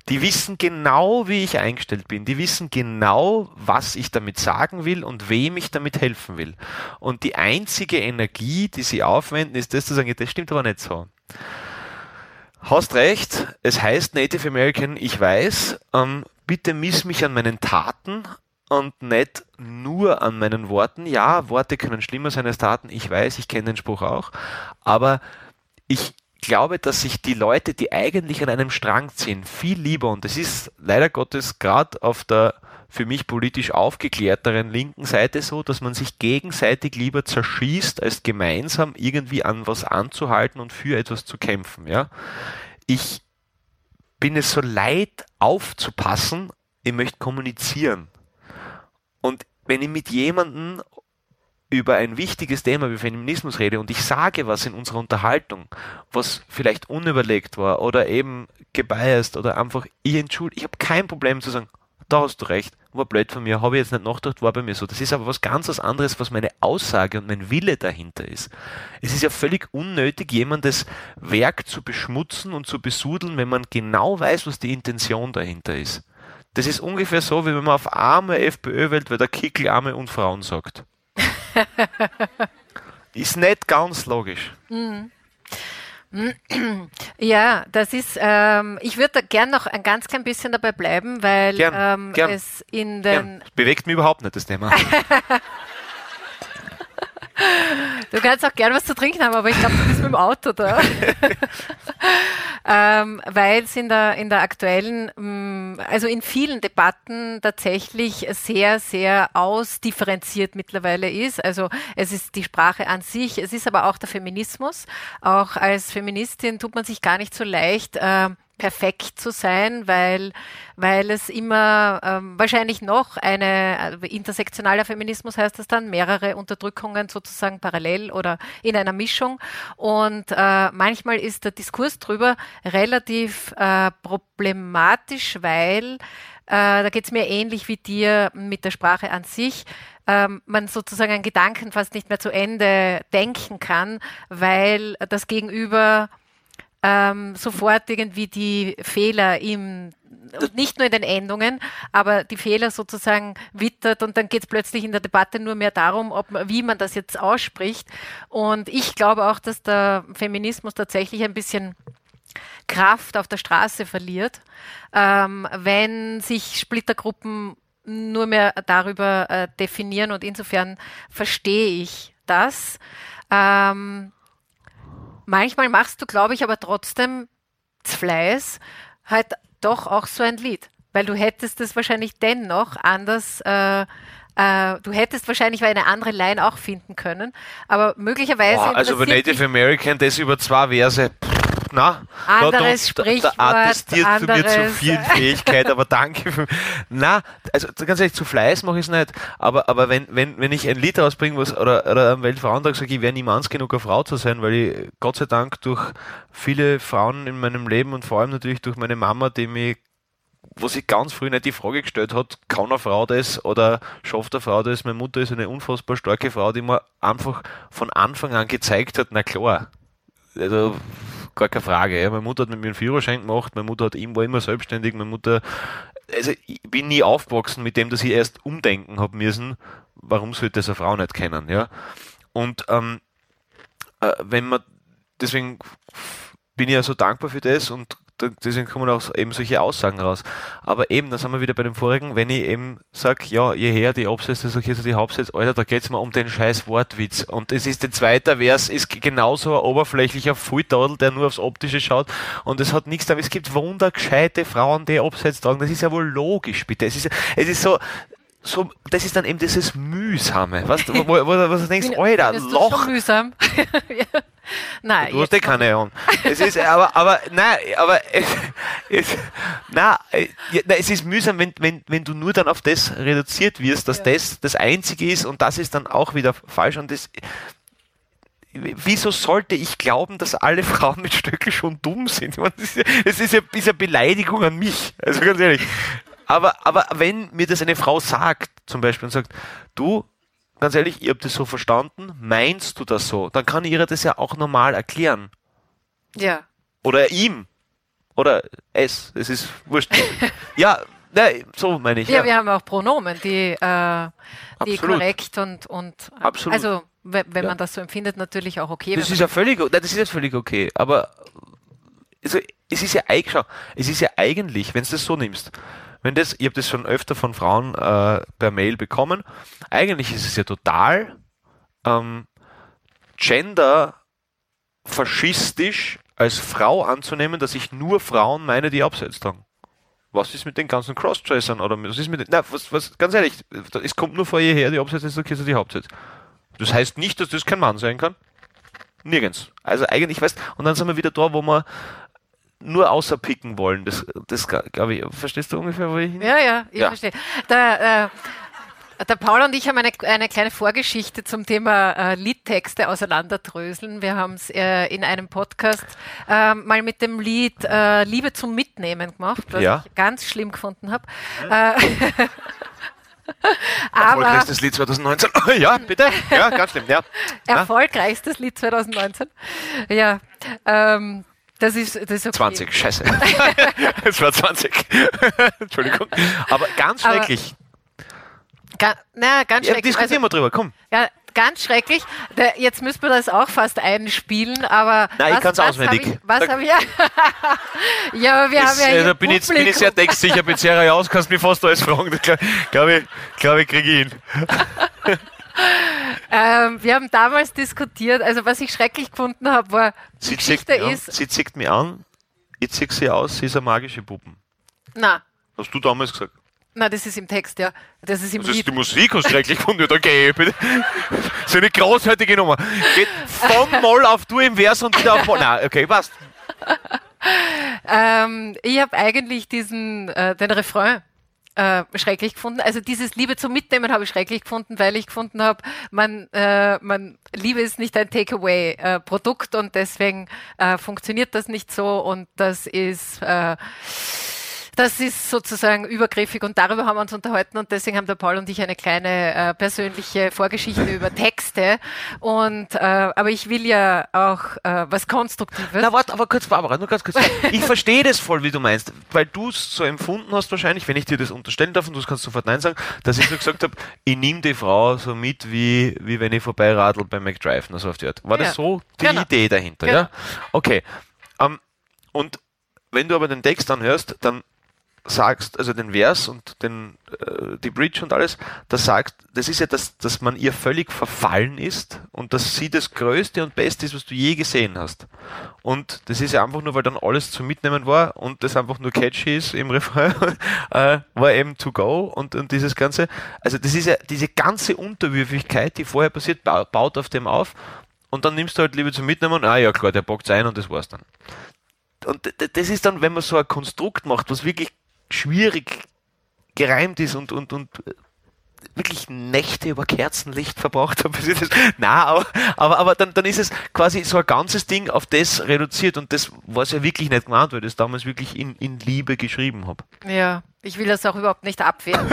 Die wissen genau, wie ich eingestellt bin. Die wissen genau, was ich damit sagen will und wem ich damit helfen will. Und die einzige Energie, die sie aufwenden, ist das zu sagen, das stimmt aber nicht so. Hast recht, es heißt Native American, ich weiß, ähm, bitte miss mich an meinen Taten und nicht nur an meinen Worten. Ja, Worte können schlimmer sein als Taten, ich weiß, ich kenne den Spruch auch, aber ich glaube, dass sich die Leute, die eigentlich an einem Strang ziehen, viel lieber, und das ist leider Gottes gerade auf der für mich politisch aufgeklärteren linken Seite so, dass man sich gegenseitig lieber zerschießt, als gemeinsam irgendwie an was anzuhalten und für etwas zu kämpfen. Ja? Ich bin es so leid aufzupassen, ich möchte kommunizieren. Und wenn ich mit jemandem über ein wichtiges Thema wie Feminismus rede und ich sage was in unserer Unterhaltung, was vielleicht unüberlegt war oder eben gebiased oder einfach, ich entschuldige, ich habe kein Problem zu sagen, da hast du recht, war blöd von mir, habe ich jetzt nicht nachgedacht, war bei mir so. Das ist aber was ganz was anderes, was meine Aussage und mein Wille dahinter ist. Es ist ja völlig unnötig, jemandes Werk zu beschmutzen und zu besudeln, wenn man genau weiß, was die Intention dahinter ist. Das ist ungefähr so, wie wenn man auf arme FPÖ wählt, weil der Kickel arme und Frauen sagt. [LAUGHS] ist nicht ganz logisch. Mhm. Ja, das ist, ähm, ich würde gern noch ein ganz klein bisschen dabei bleiben, weil gern, ähm, gern, es in den. Gern. Bewegt mich überhaupt nicht, das Thema. [LAUGHS] Du kannst auch gern was zu trinken haben, aber ich glaube, du bist mit dem Auto da. [LAUGHS] ähm, Weil es in der, in der aktuellen, mm, also in vielen Debatten tatsächlich sehr, sehr ausdifferenziert mittlerweile ist. Also es ist die Sprache an sich, es ist aber auch der Feminismus. Auch als Feministin tut man sich gar nicht so leicht, äh, perfekt zu sein, weil, weil es immer ähm, wahrscheinlich noch eine, äh, intersektionaler Feminismus heißt das dann, mehrere Unterdrückungen sozusagen parallel oder in einer Mischung. Und äh, manchmal ist der Diskurs drüber relativ äh, problematisch, weil äh, da geht es mir ähnlich wie dir mit der Sprache an sich ähm, man sozusagen einen Gedanken fast nicht mehr zu Ende denken kann, weil das Gegenüber ähm, sofort irgendwie die Fehler im nicht nur in den Endungen, aber die Fehler sozusagen wittert und dann geht es plötzlich in der Debatte nur mehr darum, ob, wie man das jetzt ausspricht. Und ich glaube auch, dass der Feminismus tatsächlich ein bisschen Kraft auf der Straße verliert, ähm, wenn sich Splittergruppen nur mehr darüber äh, definieren und insofern verstehe ich das. Ähm, Manchmal machst du, glaube ich, aber trotzdem Fleiß halt doch auch so ein Lied, weil du hättest es wahrscheinlich dennoch anders äh, äh, du hättest wahrscheinlich eine andere Line auch finden können, aber möglicherweise. Boah, also bei Native American das über zwei Verse. Na, anderes da, da, da attestierst du mir zu viel Fähigkeit, aber danke. Für, na, also ganz ehrlich, zu Fleiß mache ich es nicht, aber, aber wenn, wenn, wenn ich ein Lied rausbringe was, oder, oder am Weltfrauentag sage, ich wäre niemals genug eine Frau zu sein, weil ich Gott sei Dank durch viele Frauen in meinem Leben und vor allem natürlich durch meine Mama, die mich wo sich ganz früh nicht die Frage gestellt hat, kann eine Frau das oder schafft eine Frau das? Meine Mutter ist eine unfassbar starke Frau, die mir einfach von Anfang an gezeigt hat, na klar, also gar keine Frage. Ja. Meine Mutter hat mit mir einen Führerschein gemacht, meine Mutter hat, war immer selbstständig, meine Mutter, also ich bin nie aufgewachsen mit dem, dass ich erst umdenken habe müssen, warum sollte das eine Frau nicht kennen, ja. Und ähm, äh, wenn man, deswegen bin ich ja so dankbar für das und deswegen kommen auch eben solche Aussagen raus. Aber eben, da sind wir wieder bei dem vorigen, wenn ich eben sage, ja, je her die Absätze, so hier so die Hauptsätze, Alter, da geht's mal um den scheiß Wortwitz. Und es ist der zweite Vers, ist genauso ein oberflächlicher Fulltadel, der nur aufs Optische schaut. Und es hat nichts damit. Es gibt wundergescheite Frauen, die Absätze tragen. Das ist ja wohl logisch, bitte. Es ist, es ist so, so, das ist dann eben dieses Mühsame. Weißt, wo, wo, wo, du denkst, Alter, Loch. Schon mühsam. [LAUGHS] Nein, du hast ja keine Ahnung. Es ist, aber, aber, nein, aber, es, es, nein, es ist mühsam, wenn, wenn, wenn du nur dann auf das reduziert wirst, dass ja. das das Einzige ist und das ist dann auch wieder falsch und das, wieso sollte ich glauben, dass alle Frauen mit Stöckel schon dumm sind? Das ist ja, das ist ja, ist ja Beleidigung an mich. Also ganz ehrlich. Aber, aber wenn mir das eine Frau sagt, zum Beispiel, und sagt, du, ganz ehrlich, ihr habt das so verstanden, meinst du das so? Dann kann ich ihr das ja auch normal erklären. Ja. Oder ihm. Oder es. Es ist wurscht. [LAUGHS] ja, ne, so meine ich. Ja, ja, wir haben auch Pronomen, die, äh, die korrekt und, und Absolut. also wenn, ja. man das so empfindet, natürlich auch okay. Das ist ja völlig, nein, das ist ja völlig okay. Aber also, es ist ja eigentlich, es ist ja eigentlich, wenn du das so nimmst, wenn das, ich habe das schon öfter von Frauen äh, per Mail bekommen, eigentlich ist es ja total ähm, gender-faschistisch als Frau anzunehmen, dass ich nur Frauen meine, die absetzt haben. Was ist mit den ganzen Crossdressern oder was ist mit den, na, was, was, ganz ehrlich, es kommt nur vor hierher, die Absätze ist okay, die Hauptsätze. Das heißt nicht, dass das kein Mann sein kann. Nirgends. Also eigentlich, weißt, und dann sind wir wieder da, wo man nur außerpicken wollen. Das, das glaube ich, verstehst du ungefähr, wo ich hin? Ja, ja, ich ja. verstehe. Der, äh, der Paul und ich haben eine, eine kleine Vorgeschichte zum Thema äh, Liedtexte auseinanderdröseln. Wir haben es äh, in einem Podcast äh, mal mit dem Lied äh, Liebe zum Mitnehmen gemacht, was ja. ich ganz schlimm gefunden habe. Ja. Äh, [LAUGHS] Erfolgreichstes Lied 2019. [LAUGHS] ja, bitte. Ja, ganz schlimm. Ja. [LAUGHS] Erfolgreichstes Lied 2019. Ja. Ähm, das ist, das ist okay. 20, scheiße. [LAUGHS] Es war 20. [LAUGHS] Entschuldigung. Aber ganz schrecklich. Ga, na, ganz ja, schrecklich. Diskutieren also, wir drüber, komm. Ja, ganz schrecklich. Da, jetzt müssen wir das auch fast einspielen, aber. Nein, ich kann es auswendig. Hab ich, was habe ich. [LAUGHS] ja, aber wir das, haben ja. Äh, da bin, jetzt, bin ich sehr textsicher, bin sehr raus, kannst mich fast alles fragen. Glaube ich, glaube ich, kriege ich ihn. Ähm, wir haben damals diskutiert, also was ich schrecklich gefunden habe, war, die Sie Geschichte mich an, ist, sie zeigt mich an, ich zeig sie aus, sie ist eine magische Puppen. na, Hast du damals gesagt? na, das ist im Text, ja. Das ist im Das ist Lied. die Musik, hast du schrecklich gefunden. Okay, bitte. [LAUGHS] So eine großartige Nummer. Geht von [LAUGHS] Moll auf Du im Vers und wieder auf Moll. Nein, okay, passt. Ähm, ich habe eigentlich diesen, äh, den Refrain äh, schrecklich gefunden. Also dieses Liebe zum Mitnehmen habe ich schrecklich gefunden, weil ich gefunden habe, man, äh, man Liebe ist nicht ein Takeaway-Produkt und deswegen äh, funktioniert das nicht so und das ist äh, das ist sozusagen übergriffig und darüber haben wir uns unterhalten und deswegen haben der Paul und ich eine kleine äh, persönliche Vorgeschichte [LAUGHS] über Texte und äh, aber ich will ja auch äh, was Konstruktives. Na, warte, aber kurz, Barbara, nur ganz kurz. Ich verstehe das voll, wie du meinst, weil du es so empfunden hast wahrscheinlich, wenn ich dir das unterstellen darf und du kannst sofort Nein sagen, dass ich so gesagt habe, ich nehme die Frau so mit, wie, wie wenn ich vorbeiradel bei McDrive, nur so auf die Art. War Ja, das so die genau. Idee dahinter, Genau. ja? Okay. Ähm, und wenn du aber den Text anhörst, dann sagst, also den Vers und den, äh, die Bridge und alles, das sagst, das ist ja, dass, dass man ihr völlig verfallen ist und dass sie das Größte und Beste ist, was du je gesehen hast. Und das ist ja einfach nur, weil dann alles zum Mitnehmen war und das einfach nur catchy ist im Refrain, [LAUGHS] äh, war eben to go und, und dieses Ganze. Also das ist ja diese ganze Unterwürfigkeit, die vorher passiert, bau- baut auf dem auf und dann nimmst du halt Liebe zum Mitnehmen und, ah ja klar, der bockt's ein und das war's dann. Und das ist dann, wenn man so ein Konstrukt macht, was wirklich schwierig gereimt ist und, und, und äh, wirklich Nächte über Kerzenlicht [LAUGHS] verbracht habe. Na, aber, aber, aber dann, dann ist es quasi so ein ganzes Ding auf das reduziert und das war es ja wirklich nicht gemeint, weil ich das damals wirklich in, in Liebe geschrieben habe. Ja, ich will das auch überhaupt nicht abwehren.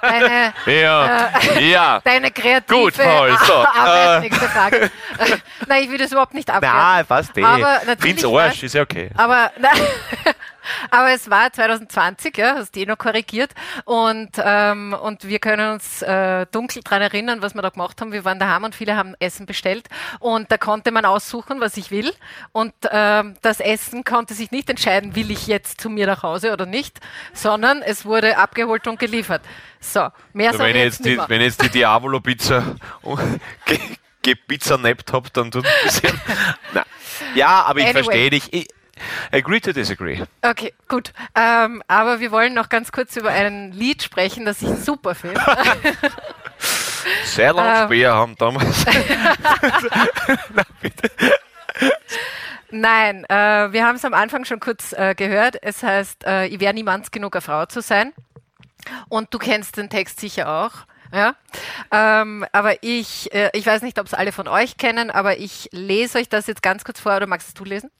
Deine, [LAUGHS] Ja, ja. [LAUGHS] deine kreative Gut, Paul, so, Arbeit, äh. nächste Frage. Nein, ich will das überhaupt nicht abwehren. Nein, passt eh. Aber natürlich Find's Arsch, ist ja okay. Aber, nein, aber es war 2020, ja, hast du eh noch korrigiert. Und, ähm, und wir können uns äh, dunkel dran erinnern, was wir da gemacht haben. Wir waren daheim und viele haben Essen bestellt. Und da konnte man aussuchen, was ich will. Und ähm, das Essen konnte sich nicht entscheiden, will ich jetzt zu mir nach Hause oder nicht, sondern es wurde abgeholt und geliefert. So, mehr sag wenn, ich jetzt die, wenn ich jetzt die Diavolo-Pizza [LAUGHS] ge- gepizzanappt hab, dann tut es ein bisschen. [LAUGHS] Nein. Ja, aber ich Anyway. verstehe dich. Ich, agree to disagree. Okay, gut. Ähm, aber wir wollen noch ganz kurz über ein Lied sprechen, das ich super finde. [LAUGHS] Sehr lang Ähm. Speer haben damals. [LAUGHS] Nein, äh, wir haben es am Anfang schon kurz äh, gehört. Es heißt, äh, ich wäre niemals genug eine Frau zu sein. Und du kennst den Text sicher auch. Ja, ähm, aber ich, äh, ich weiß nicht, ob es alle von euch kennen, aber ich lese euch das jetzt ganz kurz vor. Oder magst es du lesen?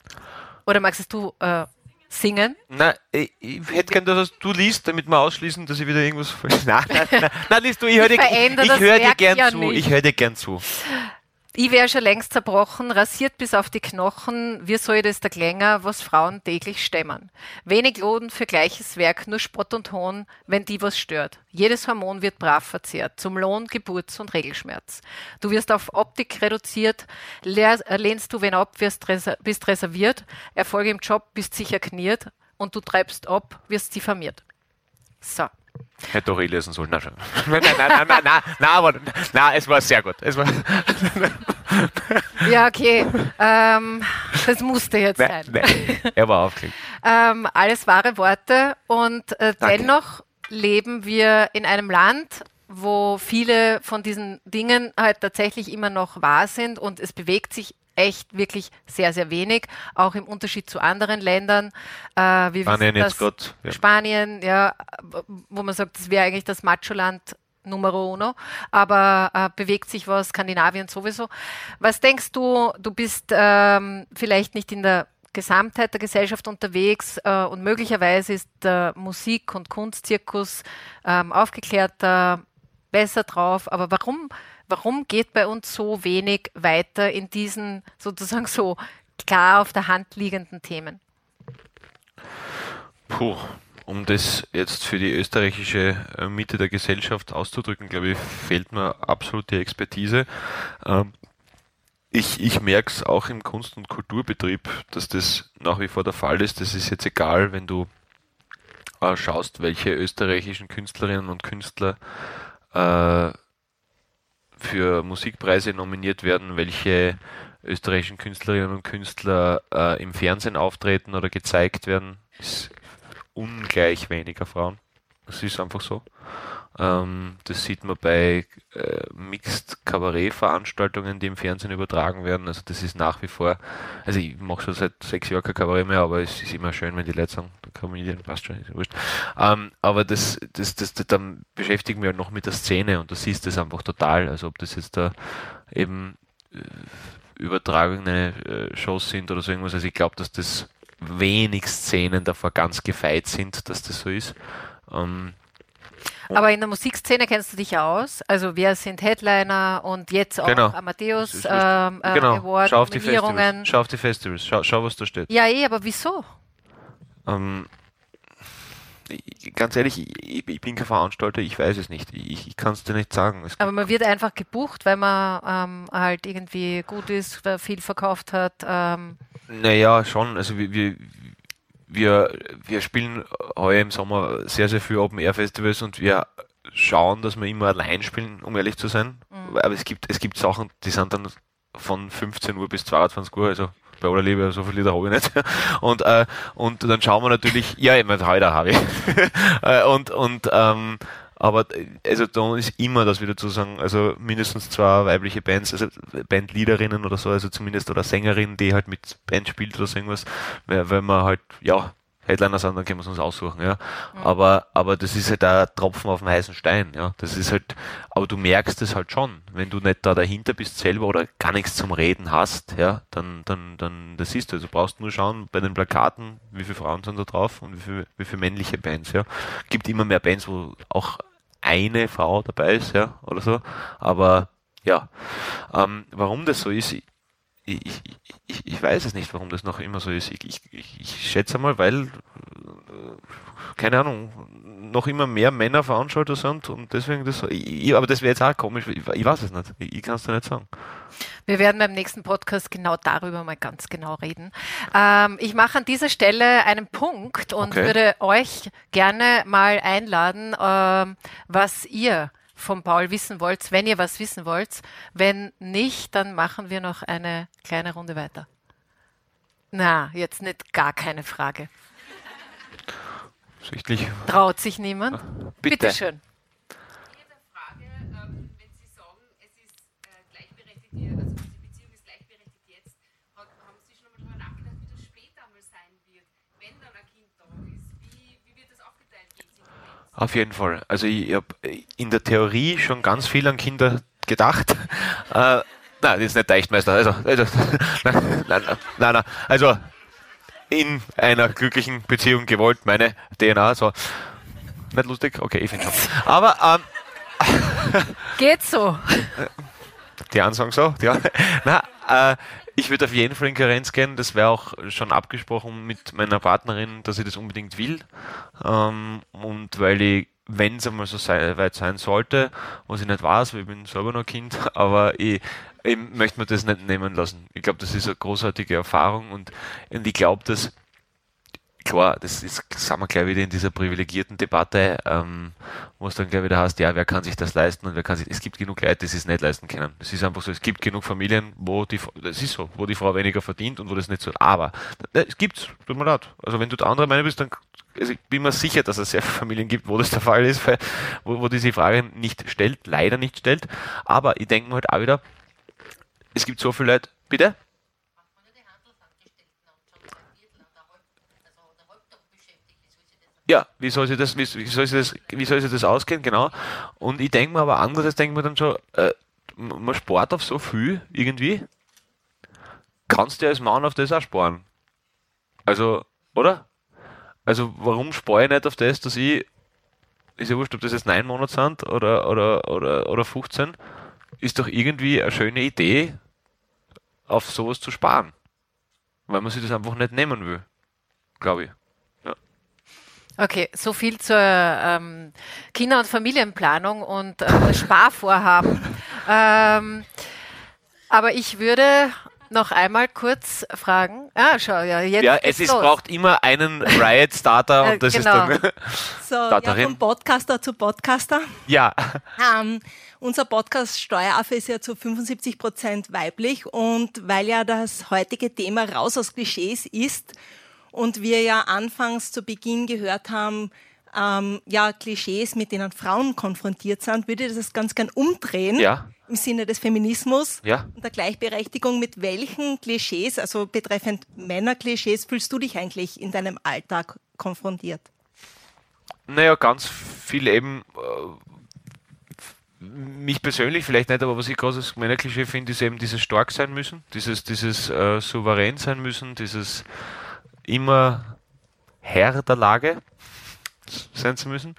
Oder magst du äh, singen? Nein, ich, ich hätte gern, dass du liest, damit wir ausschließen, dass ich wieder irgendwas. [LAUGHS] Nein, nein, nein, nein liest du, ich höre dir, ich, ich hör dir gern ja zu. nicht. Ich höre dir gern zu. Ich wäre schon längst zerbrochen, rasiert bis auf die Knochen, wie soll das der Klänger, was Frauen täglich stemmen? Wenig Lohn für gleiches Werk, nur Spott und Hohn, wenn die was stört. Jedes Hormon wird brav verzehrt, zum Lohn, Geburts- und Regelschmerz. Du wirst auf Optik reduziert, lehnst du wen ab, wirst reser bist reserviert, Erfolge im Job, bist sicher kniert und du treibst ab, wirst diffamiert. So. Hätte doch eh lesen sollen. [LAUGHS] Nein, nein, nein, nein, nein, nein, aber nein, es war sehr gut. Es war, [LAUGHS] Ja, okay. Ähm, das musste jetzt nein, sein. nein, er war aufgelegt. [LAUGHS] Ähm, alles wahre Worte und äh, dennoch leben wir in einem Land, wo viele von diesen Dingen halt tatsächlich immer noch wahr sind und es bewegt sich echt wirklich sehr, sehr wenig, auch im Unterschied zu anderen Ländern. Äh, wir Spanien jetzt grad, ja. Spanien, ja, wo man sagt, das wäre eigentlich das Macho-Land Numero uno, aber äh, bewegt sich was, Skandinavien sowieso. Was denkst du, du bist ähm, vielleicht nicht in der Gesamtheit der Gesellschaft unterwegs äh, und möglicherweise ist der Musik- und Kunstzirkus ähm, aufgeklärter, besser drauf, aber warum, warum geht bei uns so wenig weiter in diesen sozusagen so klar auf der Hand liegenden Themen? Puh, um das jetzt für die österreichische äh, Mitte der Gesellschaft auszudrücken, glaube ich, fehlt mir absolut die Expertise. Ähm, ich ich merke es auch im Kunst- und Kulturbetrieb, dass das nach wie vor der Fall ist. Das ist jetzt egal, wenn du äh, schaust, welche österreichischen Künstlerinnen und Künstler äh, für Musikpreise nominiert werden, welche österreichischen Künstlerinnen und Künstler äh, im Fernsehen auftreten oder gezeigt werden, ist ungleich weniger Frauen. Das ist einfach so. Ähm, das sieht man bei äh, Mixed Kabarett-Veranstaltungen, die im Fernsehen übertragen werden. Also das ist nach wie vor, also ich mache schon seit sechs Jahren kein Kabarett mehr, aber es ist immer schön, wenn die Leute sagen, der Comedian passt schon, ist wurscht. Ähm, aber das, das, das, das, dann beschäftigen wir halt noch mit der Szene und du siehst das einfach total. Also ob das jetzt da eben äh, übertragene äh, Shows sind oder so irgendwas. Also ich glaube, dass das wenig Szenen davor ganz gefeit sind, dass das so ist. Ähm, aber in der Musikszene kennst du dich aus. Also wer sind Headliner und jetzt auch Genau. Amadeus ist ähm, äh, genau, Award, schau auf die. Festivals. Schau auf die Festivals. Schau, schau was da steht. Ja, eh, aber wieso? Ähm, ganz ehrlich, ich, ich bin kein Veranstalter, ich weiß es nicht. Ich, ich kann es dir nicht sagen. Es Aber man wird einfach gebucht, weil man ähm, halt irgendwie gut ist, viel verkauft hat. Ähm, Naja, schon. Also wir, wir, wir, wir spielen heuer im Sommer sehr, sehr viel Open Air Festivals und wir schauen, dass wir immer allein spielen, um ehrlich zu sein. Aber es gibt, es gibt Sachen, die sind dann von 15 Uhr bis 22 Uhr, also bei aller Liebe, so viel Lieder habe ich nicht. [LAUGHS] Und, äh, und dann schauen wir natürlich, ja, ich meine, heute habe ich. [LAUGHS] Äh, und, und, ähm, aber äh, also da ist immer, dass wir dazu sagen, also mindestens zwei weibliche Bands, also Bandleaderinnen oder so, also zumindest oder Sängerinnen, die halt mit Band spielt oder so irgendwas, weil, weil man halt, ja, Headliner sind, dann können wir es uns aussuchen, ja. Aber, aber das ist halt ein Tropfen auf dem heißen Stein, ja. Das ist halt, aber du merkst es halt schon, wenn du nicht da dahinter bist selber oder gar nichts zum Reden hast, ja, dann, dann, dann, das siehst du. Also du brauchst nur schauen bei den Plakaten, wie viele Frauen sind da drauf und wie viele, wie viele männliche Bands, ja. Gibt immer mehr Bands, wo auch eine Frau dabei ist, ja, oder so. Aber ja, ähm, warum das so ist, ich, ich, ich, weiß es nicht, warum das noch immer so ist. Ich, ich, schätze mal, weil, äh, keine Ahnung, noch immer mehr Männer Veranstalter sind und deswegen das aber das wäre jetzt auch komisch, ich, weiß es nicht. Ich, ich kann es dir nicht sagen. Wir werden beim nächsten Podcast genau darüber mal ganz genau reden. Ähm, ich mache an dieser Stelle einen Punkt und Okay. würde euch gerne mal einladen, ähm, was ihr vom Paul wissen wollt, wenn ihr was wissen wollt. Wenn nicht, dann machen wir noch eine kleine Runde weiter. Na, jetzt nicht gar keine Frage. Sichtlich. Traut sich niemand? Bitte. schön. hätte eine Frage, ähm, wenn Sie sagen, es ist äh, gleichberechtigt, also die Beziehung ist gleichberechtigt jetzt, hat, haben Sie schon einmal darüber nachgedacht, wie das später einmal sein wird, wenn dann ein Kind da ist? Wie, wie wird das aufgeteilt? Geht es Auf jeden Fall. Also ich habe in der Theorie schon ganz viel an Kinder gedacht. [LAUGHS] Äh, nein, das ist nicht Deichtmeister. Also, also nein, [LAUGHS] nein, nein, nein, nein. Also in einer glücklichen Beziehung gewollt, meine DNA. So. Nicht lustig? Okay, ich finde schon. Aber ähm, [LAUGHS] Geht so. die einen sagen so, ja. Na, äh, ich würde auf jeden Fall in Karenz gehen. Das wäre auch schon abgesprochen mit meiner Partnerin, dass ich das unbedingt will. Ähm, und weil ich, wenn es einmal so sei, weit sein sollte, was ich nicht weiß, weil ich bin selber noch Kind, [LAUGHS] aber ich, ich möchte mir das nicht nehmen lassen. Ich glaube, das ist eine großartige Erfahrung und, und ich glaube, dass klar, das ist, sind wir gleich wieder in dieser privilegierten Debatte, ähm, wo es dann gleich wieder heißt, ja, wer kann sich das leisten und wer kann sich, es gibt genug Leute, die es nicht leisten können. Es ist einfach so, es gibt genug Familien, wo die, das ist so, wo die Frau weniger verdient und wo das nicht so, aber, äh, es gibt's, tut mir leid. Also wenn du der andere Meinung bist, dann, also ich bin mir sicher, dass es sehr viele Familien gibt, wo das der Fall ist, weil, wo, wo diese Frage nicht stellt, leider nicht stellt, aber ich denke mir halt auch wieder, es gibt so viele Leute, bitte? Ja, wie soll sie das, wie, soll sie das, wie soll sie das ausgehen, genau. Und ich denke mir aber andererseits denke mir dann schon, äh, man spart auf so viel irgendwie, kannst du als Mann auf das auch sparen. Also, oder? Also warum spare ich nicht auf das, dass ich, ist ja wurscht, ob das jetzt neun Monate sind oder, oder, oder, oder 15, ist doch irgendwie eine schöne Idee, auf sowas zu sparen. Weil man sich das einfach nicht nehmen will. Glaube ich. Okay, so viel zur ähm, Kinder- und Familienplanung und äh, Sparvorhaben. [LAUGHS] ähm, aber ich würde noch einmal kurz fragen. Ah, schau, ja, jetzt Ja, es ist, braucht immer einen Riot-Starter Äh, [LAUGHS] und das genau. ist dann. [LAUGHS] So, ja, Starterin. vom Podcaster zu Podcaster. ja. Ähm, unser Podcast Steueraffe ist ja zu 75 Prozent weiblich und weil ja das heutige Thema raus aus Klischees ist und wir ja anfangs zu Beginn gehört haben, ähm, ja, Klischees, mit denen Frauen konfrontiert sind, würde ich das ganz gern umdrehen. Ja. Im Sinne des Feminismus Ja. und der Gleichberechtigung. Mit welchen Klischees, also betreffend Männerklischees, fühlst du dich eigentlich in deinem Alltag konfrontiert? Naja, ganz viel eben. Äh, mich persönlich vielleicht nicht, aber was ich großes Männerklischee finde, ist eben dieses stark sein müssen, dieses, dieses äh, souverän sein müssen, dieses immer Herr der Lage sein zu müssen.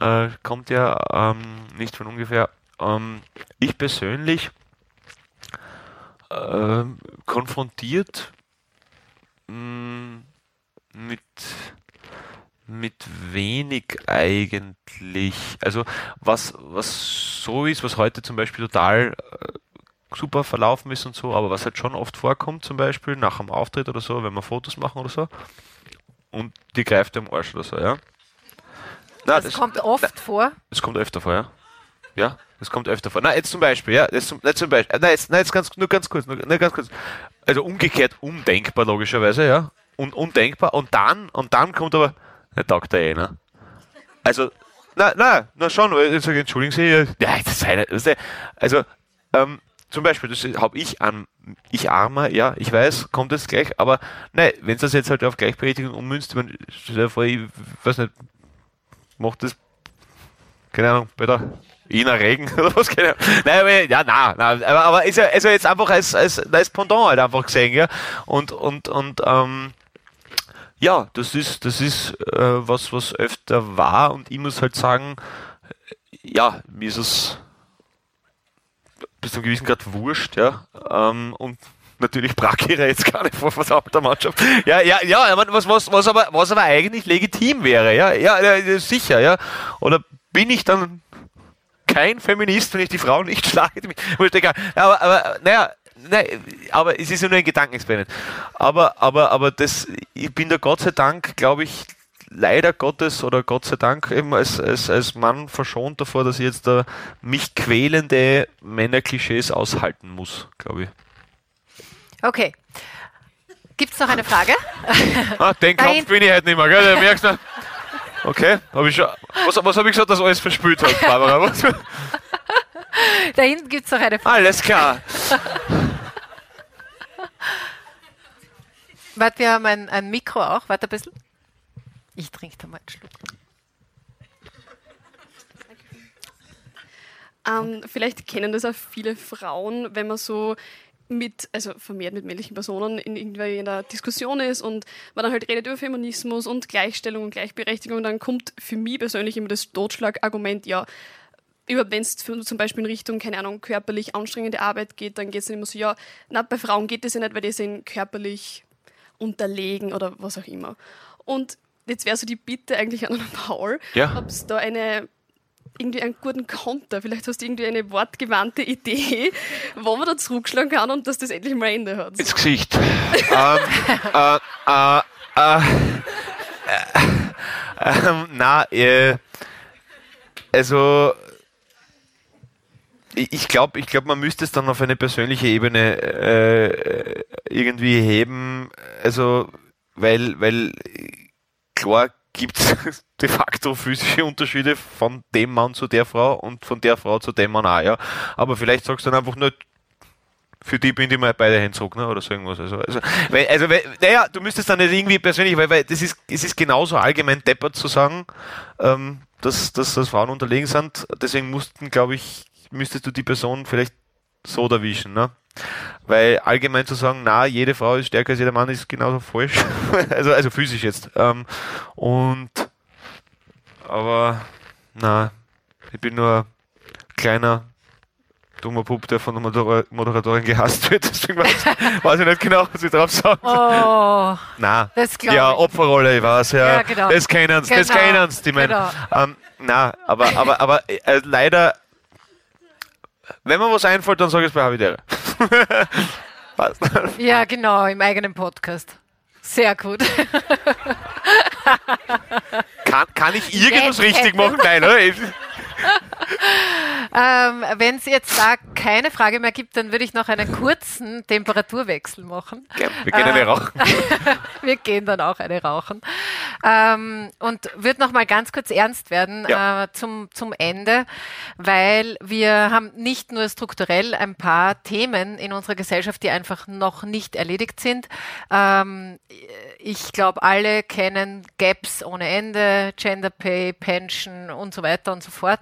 Äh, kommt ja ähm, nicht von ungefähr. Ähm, ich persönlich äh, konfrontiert mh, mit mit wenig eigentlich. Also was, was so ist, was heute zum Beispiel total äh, super verlaufen ist und so, aber was halt schon oft vorkommt, zum Beispiel nach einem Auftritt oder so, wenn wir Fotos machen oder so, und die greift am Arsch oder so, ja. Na, Das kommt oft vor. das kommt öfter vor, ja. Ja, das kommt öfter vor. Na, jetzt zum Beispiel, ja, jetzt zum, nicht zum Beispiel, na, jetzt, na, jetzt ganz, nur ganz kurz, nur, nur ganz kurz. Also umgekehrt undenkbar, logischerweise, ja. Und undenkbar. Und dann, und dann kommt aber, der taugt der eh, ne? Also, na, na, na schon, ich sage, entschuldigen Sie, ja, das sei weißt du, also, ähm, zum Beispiel, das habe ich an, ich armer, ja, ich weiß, kommt jetzt gleich, aber nein, wenn es das jetzt halt auf Gleichberechtigung ummünzt, dir vor, ich weiß nicht, macht das keine Ahnung, bei der Ina Regen [LAUGHS] oder was, keine Ahnung. Nein, aber, ja, nein, nein, aber, aber ist ja, also jetzt einfach als, als, als Pendant halt einfach gesehen, ja. Und, und, und, ähm, ja, das ist, das ist äh, was, was öfter war und ich muss halt sagen, ja, mir ist es bis zu einem gewissen Grad wurscht, ja. Ähm, und natürlich brachiere jetzt gar nicht vor versammelter Mannschaft. Ja, ja, ja, was, was, was, aber, was aber eigentlich legitim wäre, ja, ja, ja, sicher, ja. Oder bin ich dann kein Feminist, wenn ich die Frau nicht [LAUGHS] schlage? Aber, aber, naja, Nein, aber es ist ja nur ein Gedankenexperiment. Aber, aber, aber das, ich bin da Gott sei Dank, glaube ich, leider Gottes oder Gott sei Dank eben als, als, als Mann verschont davor, dass ich jetzt da mich quälende Männerklischees aushalten muss, glaube ich. Okay. Gibt es noch eine Frage? [LAUGHS] Ah, den Kampf hinten. bin ich heute nicht mehr, gell? Du merkst du? Okay, habe ich schon. Was, was habe ich gesagt, dass alles verspült hat, Barbara? Was? [LAUGHS] Da hinten gibt es noch eine Frage. Alles klar. Warte, wir haben ein, ein Mikro auch. Warte ein bisschen. Ich trinke da mal einen Schluck. Ähm, vielleicht kennen das auch viele Frauen, wenn man so mit, also vermehrt mit männlichen Personen in irgendeiner Diskussion ist und man dann halt redet über Feminismus und Gleichstellung und Gleichberechtigung und dann kommt für mich persönlich immer das Totschlagargument, ja, über wenn es zum Beispiel in Richtung, keine Ahnung, körperlich anstrengende Arbeit geht, dann geht es immer so, ja, na, bei Frauen geht das ja nicht, weil die sind körperlich unterlegen oder was auch immer. Und jetzt wäre so die Bitte eigentlich an [LAUGHS] Paul, Ja. ob es da eine irgendwie einen guten Konter, vielleicht hast du irgendwie eine wortgewandte Idee, wo man da zurückschlagen kann und dass das endlich mal Ende hat. ins Gesicht. ähm, [LAUGHS] äh, äh, äh, äh, ähm, na, äh, also ich glaube, ich glaub, man müsste es dann auf eine persönliche Ebene äh, irgendwie heben. Also, weil, weil äh, klar gibt es [LAUGHS] de facto physische Unterschiede von dem Mann zu der Frau und von der Frau zu dem Mann auch, ja. Aber vielleicht sagst du dann einfach nur, für die bin ich mal beide Hände zurück, ne? oder so irgendwas. Also, also, weil, also weil, naja, du müsstest dann nicht irgendwie persönlich, weil, weil das ist, es ist genauso allgemein deppert zu sagen, ähm, dass, dass, dass Frauen unterlegen sind. Deswegen mussten, glaube ich, müsstest du die Person vielleicht so erwischen, ne? Weil allgemein zu sagen, na, jede Frau ist stärker als jeder Mann, ist genauso falsch. [LAUGHS] also, also physisch jetzt. Ähm, und aber na, ich bin nur kleiner dummer Bub, der von der Modera- Moderatorin gehasst wird. [LAUGHS] Deswegen weiß, weiß ich nicht genau, was ich drauf sagen soll. Oh, Na, das ja. Opferrolle, ich weiß, ja. Ja, genau. Das kennen sie, das Genau, kennen sie. Ich mein, genau. ähm, na, aber, aber, aber äh, leider, wenn mir was einfällt, dann sage ich es bei Havidere. [LAUGHS] Passt. Ja, genau, im eigenen Podcast. Sehr gut. Kann, kann ich irgendwas richtig machen? Nein, oder? [LAUGHS] [LAUGHS] Ähm, Wenn es jetzt da keine Frage mehr gibt, dann würde ich noch einen kurzen Temperaturwechsel machen. Gern, Wir gehen eine rauchen. [LAUGHS] Wir gehen dann auch eine rauchen. Ähm, und wird noch mal ganz kurz ernst werden Ja. äh, zum, zum Ende, weil wir haben nicht nur strukturell ein paar Themen in unserer Gesellschaft, die einfach noch nicht erledigt sind. Ähm, ich glaube, alle kennen Gaps ohne Ende, Gender Pay, Pension und so weiter und so fort.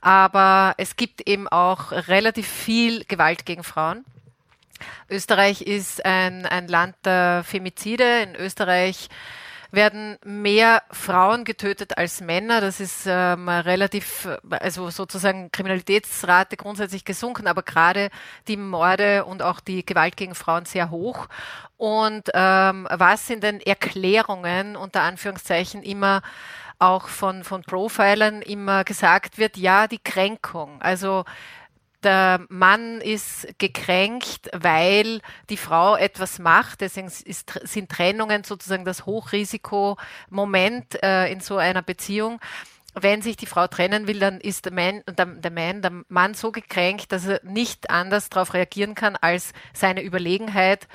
Aber es gibt eben auch relativ viel Gewalt gegen Frauen. Österreich ist ein, ein Land der Femizide. In Österreich werden mehr Frauen getötet als Männer. Das ist ähm, relativ, also sozusagen Kriminalitätsrate grundsätzlich gesunken, aber gerade die Morde und auch die Gewalt gegen Frauen sehr hoch. Und ähm, was in den Erklärungen unter Anführungszeichen immer auch von, von Profilern immer gesagt wird, ja, die Kränkung. Also der Mann ist gekränkt, weil die Frau etwas macht. Deswegen ist, sind Trennungen sozusagen das Hochrisikomoment äh, in so einer Beziehung. Wenn sich die Frau trennen will, dann ist der Mann, der, der, Mann, der Mann so gekränkt, dass er nicht anders darauf reagieren kann, als seine Überlegenheit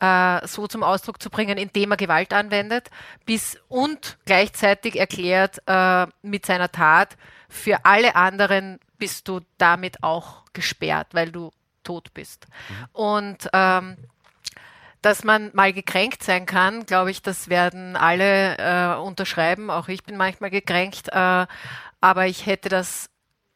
äh, so zum Ausdruck zu bringen, indem er Gewalt anwendet, bis und gleichzeitig erklärt äh, mit seiner Tat, für alle anderen bist du damit auch gesperrt, weil du tot bist. Und ähm, dass man mal gekränkt sein kann, glaube ich, das werden alle äh, unterschreiben. Auch ich bin manchmal gekränkt, äh, aber ich hätte das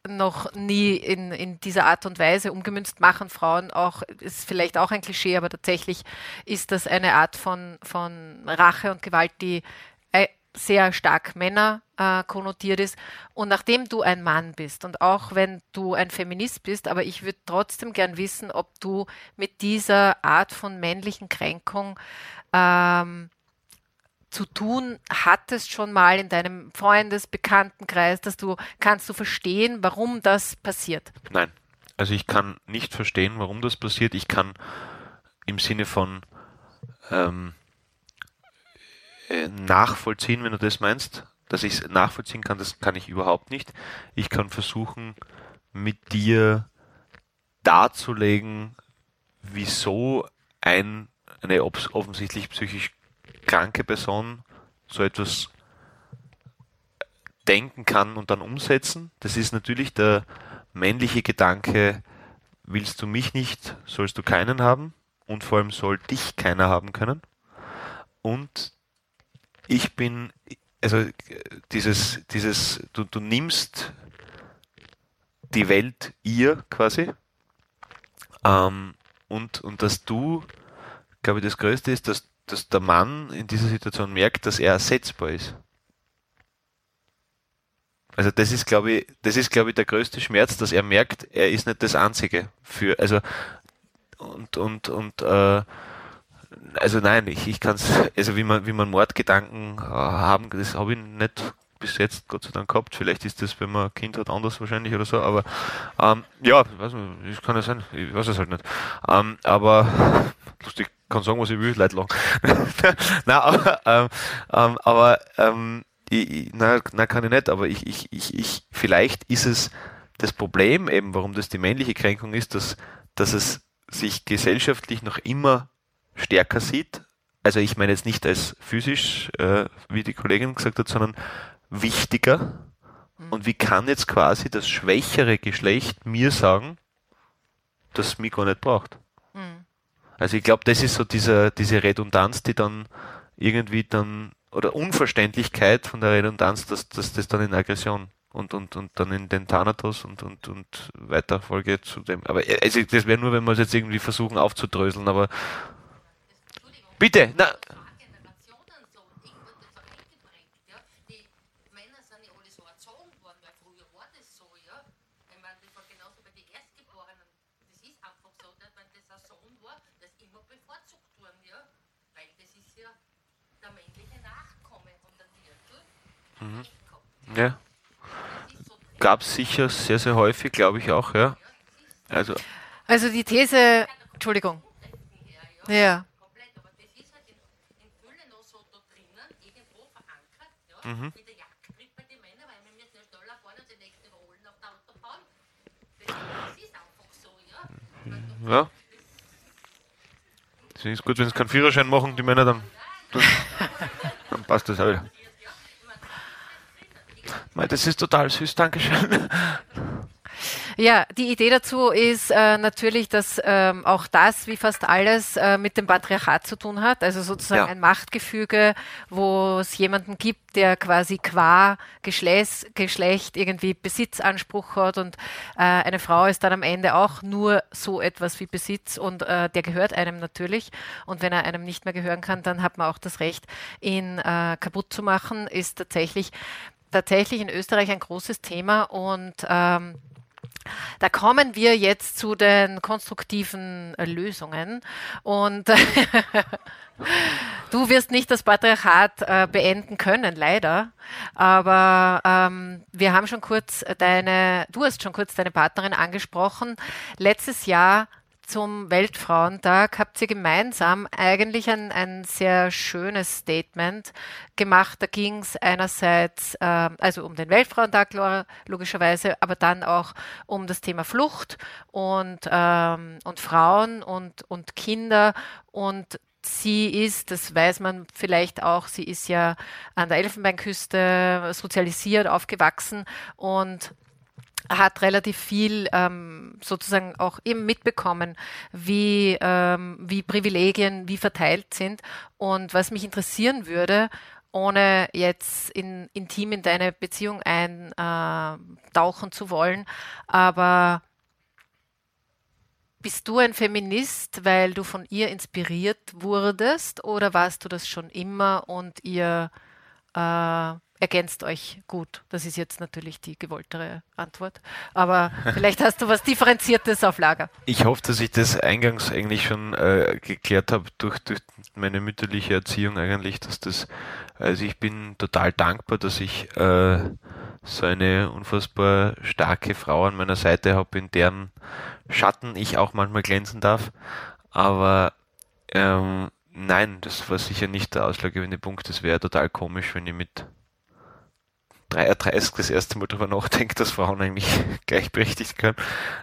noch nie in, in dieser Art und Weise umgemünzt machen Frauen auch, ist vielleicht auch ein Klischee, aber tatsächlich ist das eine Art von, von Rache und Gewalt, die äh, sehr stark Männer äh, konnotiert ist. Und nachdem du ein Mann bist und auch wenn du ein Feminist bist, aber ich würde trotzdem gern wissen, ob du mit dieser Art von männlichen Kränkung ähm, zu tun hattest schon mal in deinem Freundes-, Bekanntenkreis, dass du kannst du verstehen, warum das passiert. Nein. Also ich kann nicht verstehen, warum das passiert. Ich kann im Sinne von ähm, äh, nachvollziehen, wenn du das meinst, dass ich es nachvollziehen kann, das kann ich überhaupt nicht. Ich kann versuchen, mit dir darzulegen, wieso ein, eine offensichtlich psychisch kranke Person so etwas denken kann und dann umsetzen. Das ist natürlich der männliche Gedanke, willst du mich nicht, sollst du keinen haben und vor allem soll dich keiner haben können. Und ich bin, also äh, dieses, dieses, du, du nimmst die Welt ihr quasi ähm, und, und dass du, glaube ich, das Größte ist, dass, dass der Mann in dieser Situation merkt, dass er ersetzbar ist. Also das ist, glaube ich, das ist, glaube ich, der größte Schmerz, dass er merkt, er ist nicht das Einzige für, also und und und äh, also nein, ich, ich kann es, also wie man wie man Mordgedanken äh, haben, das habe ich nicht bis jetzt Gott sei Dank gehabt. Vielleicht ist das, wenn man ein Kind hat, anders wahrscheinlich oder so, aber ähm, ja, weiß nicht, das kann ja sein, ich weiß es halt nicht. Ähm, aber lustig, kann sagen, was ich will, Leute lachen. [LAUGHS] Nein, aber, ähm, ähm, aber ähm, ich, ich, nein, nein, kann ich nicht, aber ich, ich, ich, ich, vielleicht ist es das Problem eben, warum das die männliche Kränkung ist, dass, dass es sich gesellschaftlich noch immer stärker sieht. Also ich meine jetzt nicht als physisch, äh, wie die Kollegin gesagt hat, sondern wichtiger. Und wie kann jetzt quasi das schwächere Geschlecht mir sagen, dass es mich gar nicht braucht? Also ich glaube, das ist so diese, diese Redundanz, die dann irgendwie dann, oder Unverständlichkeit von der Redundanz, dass, dass das dann in Aggression und, und, und dann in den Thanatos und, und, und Weiterfolge zu dem. Aber äh, also das wäre nur, wenn wir es jetzt irgendwie versuchen aufzudröseln, aber bitte, na, Generationen so. Ich wurde das auch eingeprägt, ja. Die Männer sind ja alle so erzogen worden, weil früher war das so, ja. Ich meine, das war genauso bei den Erstgeborenen. Das ist einfach so, dass wenn das ein Sohn war, das ist immer bevorzugt worden, ja. Weil das ist ja der männliche Nachkomme von der Natur. Mhm. Ja, gab es sicher sehr, sehr häufig, glaube ich auch, ja. Also, Also die These, Entschuldigung. ja. Ja. Ja. Deswegen ist gut, wenn sie keinen Führerschein machen, die Männer, dann, dann passt das auch wieder. Das ist total süß, Dankeschön. Ja, die Idee dazu ist äh, natürlich, dass ähm, auch das, wie fast alles, äh, mit dem Patriarchat zu tun hat. Also sozusagen Ja. ein Machtgefüge, wo es jemanden gibt, der quasi qua Geschlecht, Geschlecht irgendwie Besitzanspruch hat und äh, eine Frau ist dann am Ende auch nur so etwas wie Besitz und äh, der gehört einem natürlich. Und wenn er einem nicht mehr gehören kann, dann hat man auch das Recht, ihn äh, kaputt zu machen, ist tatsächlich tatsächlich in Österreich ein großes Thema und ähm, da kommen wir jetzt zu den konstruktiven äh, Lösungen und [LAUGHS] du wirst nicht das Patriarchat äh, beenden können, leider. Aber ähm, wir haben schon kurz deine, du hast schon kurz deine Partnerin angesprochen. Letztes Jahr zum Weltfrauentag habt ihr gemeinsam eigentlich ein, ein sehr schönes Statement gemacht. Da ging es einerseits ähm, also um den Weltfrauentag lo- logischerweise, aber dann auch um das Thema Flucht und, ähm, und Frauen und, und Kinder und Sie ist, das weiß man vielleicht auch, sie ist ja an der Elfenbeinküste sozialisiert, aufgewachsen und hat relativ viel ähm, sozusagen auch eben mitbekommen, wie, ähm, wie Privilegien wie verteilt sind. Und was mich interessieren würde, ohne jetzt in, intim in deine Beziehung eintauchen zu wollen, aber bist du ein Feminist, weil du von ihr inspiriert wurdest oder warst du das schon immer und ihr äh, ergänzt euch gut? Das ist jetzt natürlich die gewolltere Antwort, aber [LAUGHS] vielleicht hast du was Differenziertes auf Lager. Ich hoffe, dass ich das eingangs eigentlich schon äh, geklärt habe durch, durch meine mütterliche Erziehung eigentlich, dass das, also ich bin total dankbar, dass ich äh, so eine unfassbar starke Frau an meiner Seite habe, in deren Schatten ich auch manchmal glänzen darf. Aber ähm, nein, das war sicher nicht der ausschlaggebende Punkt. Das wäre total komisch, wenn ich mit 33 das erste Mal darüber nachdenke, dass Frauen eigentlich [LAUGHS] gleichberechtigt können.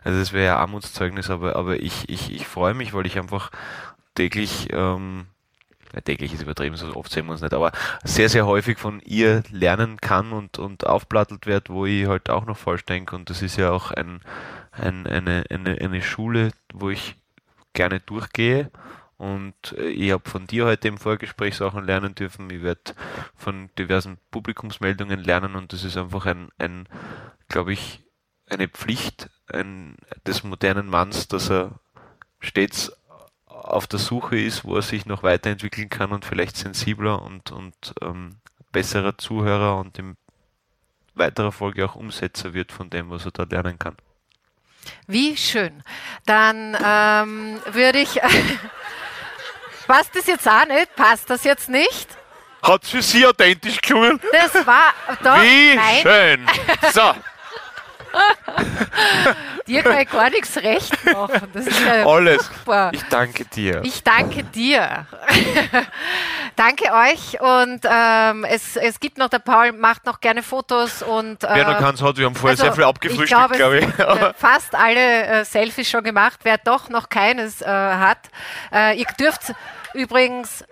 Also das wäre ja Armutszeugnis, aber, aber ich, ich, ich freue mich, weil ich einfach täglich, ähm, täglich ist übertrieben, so oft sehen wir uns nicht, aber sehr, sehr häufig von ihr lernen kann und, und aufplattelt wird, wo ich halt auch noch falsch denke. Und das ist ja auch ein, ein, eine, eine, eine Schule, wo ich gerne durchgehe. Und äh, ich habe von dir heute im Vorgespräch Sachen lernen dürfen. Ich werde von diversen Publikumsmeldungen lernen und das ist einfach ein, ein glaube ich, eine Pflicht ein, des modernen Manns, dass er stets auf der Suche ist, wo er sich noch weiterentwickeln kann und vielleicht sensibler und, und ähm, besserer Zuhörer und in weiterer Folge auch Umsetzer wird von dem, was er da lernen kann. Wie schön. Dann ähm, würde ich. [LAUGHS] Passt das jetzt auch nicht? Passt das jetzt nicht? Hat für Sie authentisch gelungen? Das war doch. Wie nein, schön! So, [LAUGHS] [LAUGHS] dir kann ich gar nichts recht machen. Das ist ja alles. super. Ich danke dir. Ich danke dir. [LAUGHS] danke euch und ähm, es, es gibt noch, der Paul macht noch gerne Fotos und äh, Wer noch keins hat, wir haben vorher sehr viel abgefrühstückt, glaube, glaube ich. es- äh, [LAUGHS] fast alle äh, Selfies schon gemacht. Wer doch noch keines äh, hat, äh, ihr dürft übrigens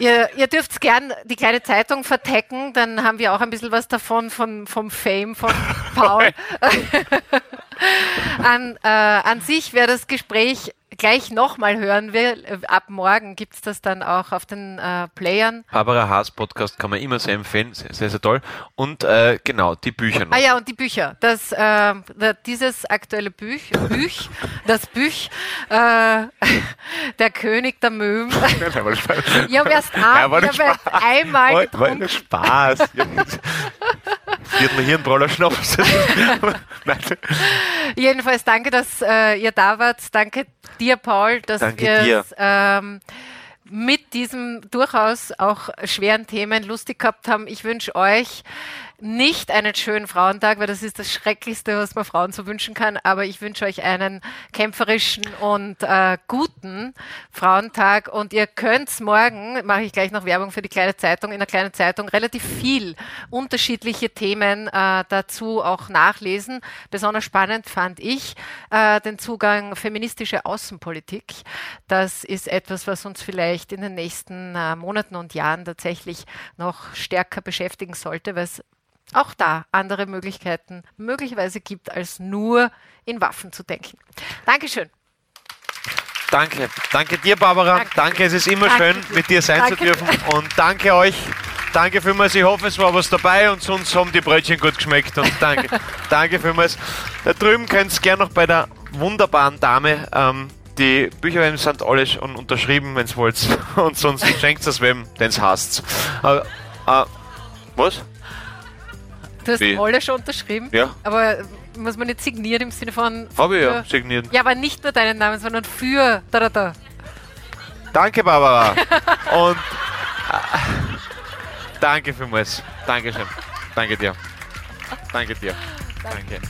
Ihr, ihr dürft gern die kleine Zeitung vertecken, dann haben wir auch ein bisschen was davon von, vom Fame von [LAUGHS] Paul. [LAUGHS] an, äh, an sich, wer das Gespräch gleich nochmal hören will, äh, ab morgen gibt es das dann auch auf den äh, Playern. Barbara Haas Podcast kann man immer sehr empfehlen, sehr, sehr, sehr toll. Und äh, genau, die Bücher noch. Ah ja, und die Bücher. Das, da- dieses aktuelle Büch, Büch das Büch, äh, [LAUGHS] der König der Möwen. [LAUGHS] Ich habe erst, ein, war ich hab einmal War, getrunken. nur Spaß. [LAUGHS] Viertel Hirnbroller Schnaps. Nein. Jedenfalls danke, dass äh, ihr da wart. Danke dir, Paul, dass wir ähm, mit diesem durchaus auch schweren Themen lustig gehabt haben. Ich wünsche euch nicht einen schönen Frauentag, weil das ist das Schrecklichste, was man Frauen so wünschen kann. Aber ich wünsche euch einen kämpferischen und äh, guten Frauentag. Und ihr könnt morgen, mache ich gleich noch Werbung für die kleine Zeitung, in der kleinen Zeitung relativ viel unterschiedliche Themen äh, dazu auch nachlesen. Besonders spannend fand ich äh, den Zugang feministische Außenpolitik. Das ist etwas, was uns vielleicht in den nächsten äh, Monaten und Jahren tatsächlich noch stärker beschäftigen sollte, weil es auch da andere Möglichkeiten möglicherweise gibt, als nur in Waffen zu denken. Dankeschön. Danke. Danke dir, Barbara. Danke, danke. es ist immer danke schön, mit dir sein danke. zu dürfen. Und danke euch. Danke vielmals. Ich hoffe, es war was dabei und sonst haben die Brötchen gut geschmeckt. Und danke. [LAUGHS] danke vielmals. Da drüben könnt ihr gerne noch bei der wunderbaren Dame. Ähm, die Bücher sind alle schon unterschrieben, wenn ihr wollt. [LAUGHS] Und sonst schenkt es wem, den es hasst. Äh, äh, was? Du hast alle schon unterschrieben, Ja. aber muss man nicht signieren im Sinne von. Habe ich ja für- signiert. Ja, aber nicht nur deinen Namen, sondern für. Da, da, da. Danke, Barbara. [LAUGHS] Und äh, danke vielmals. Dankeschön. Danke dir. Danke dir. Danke.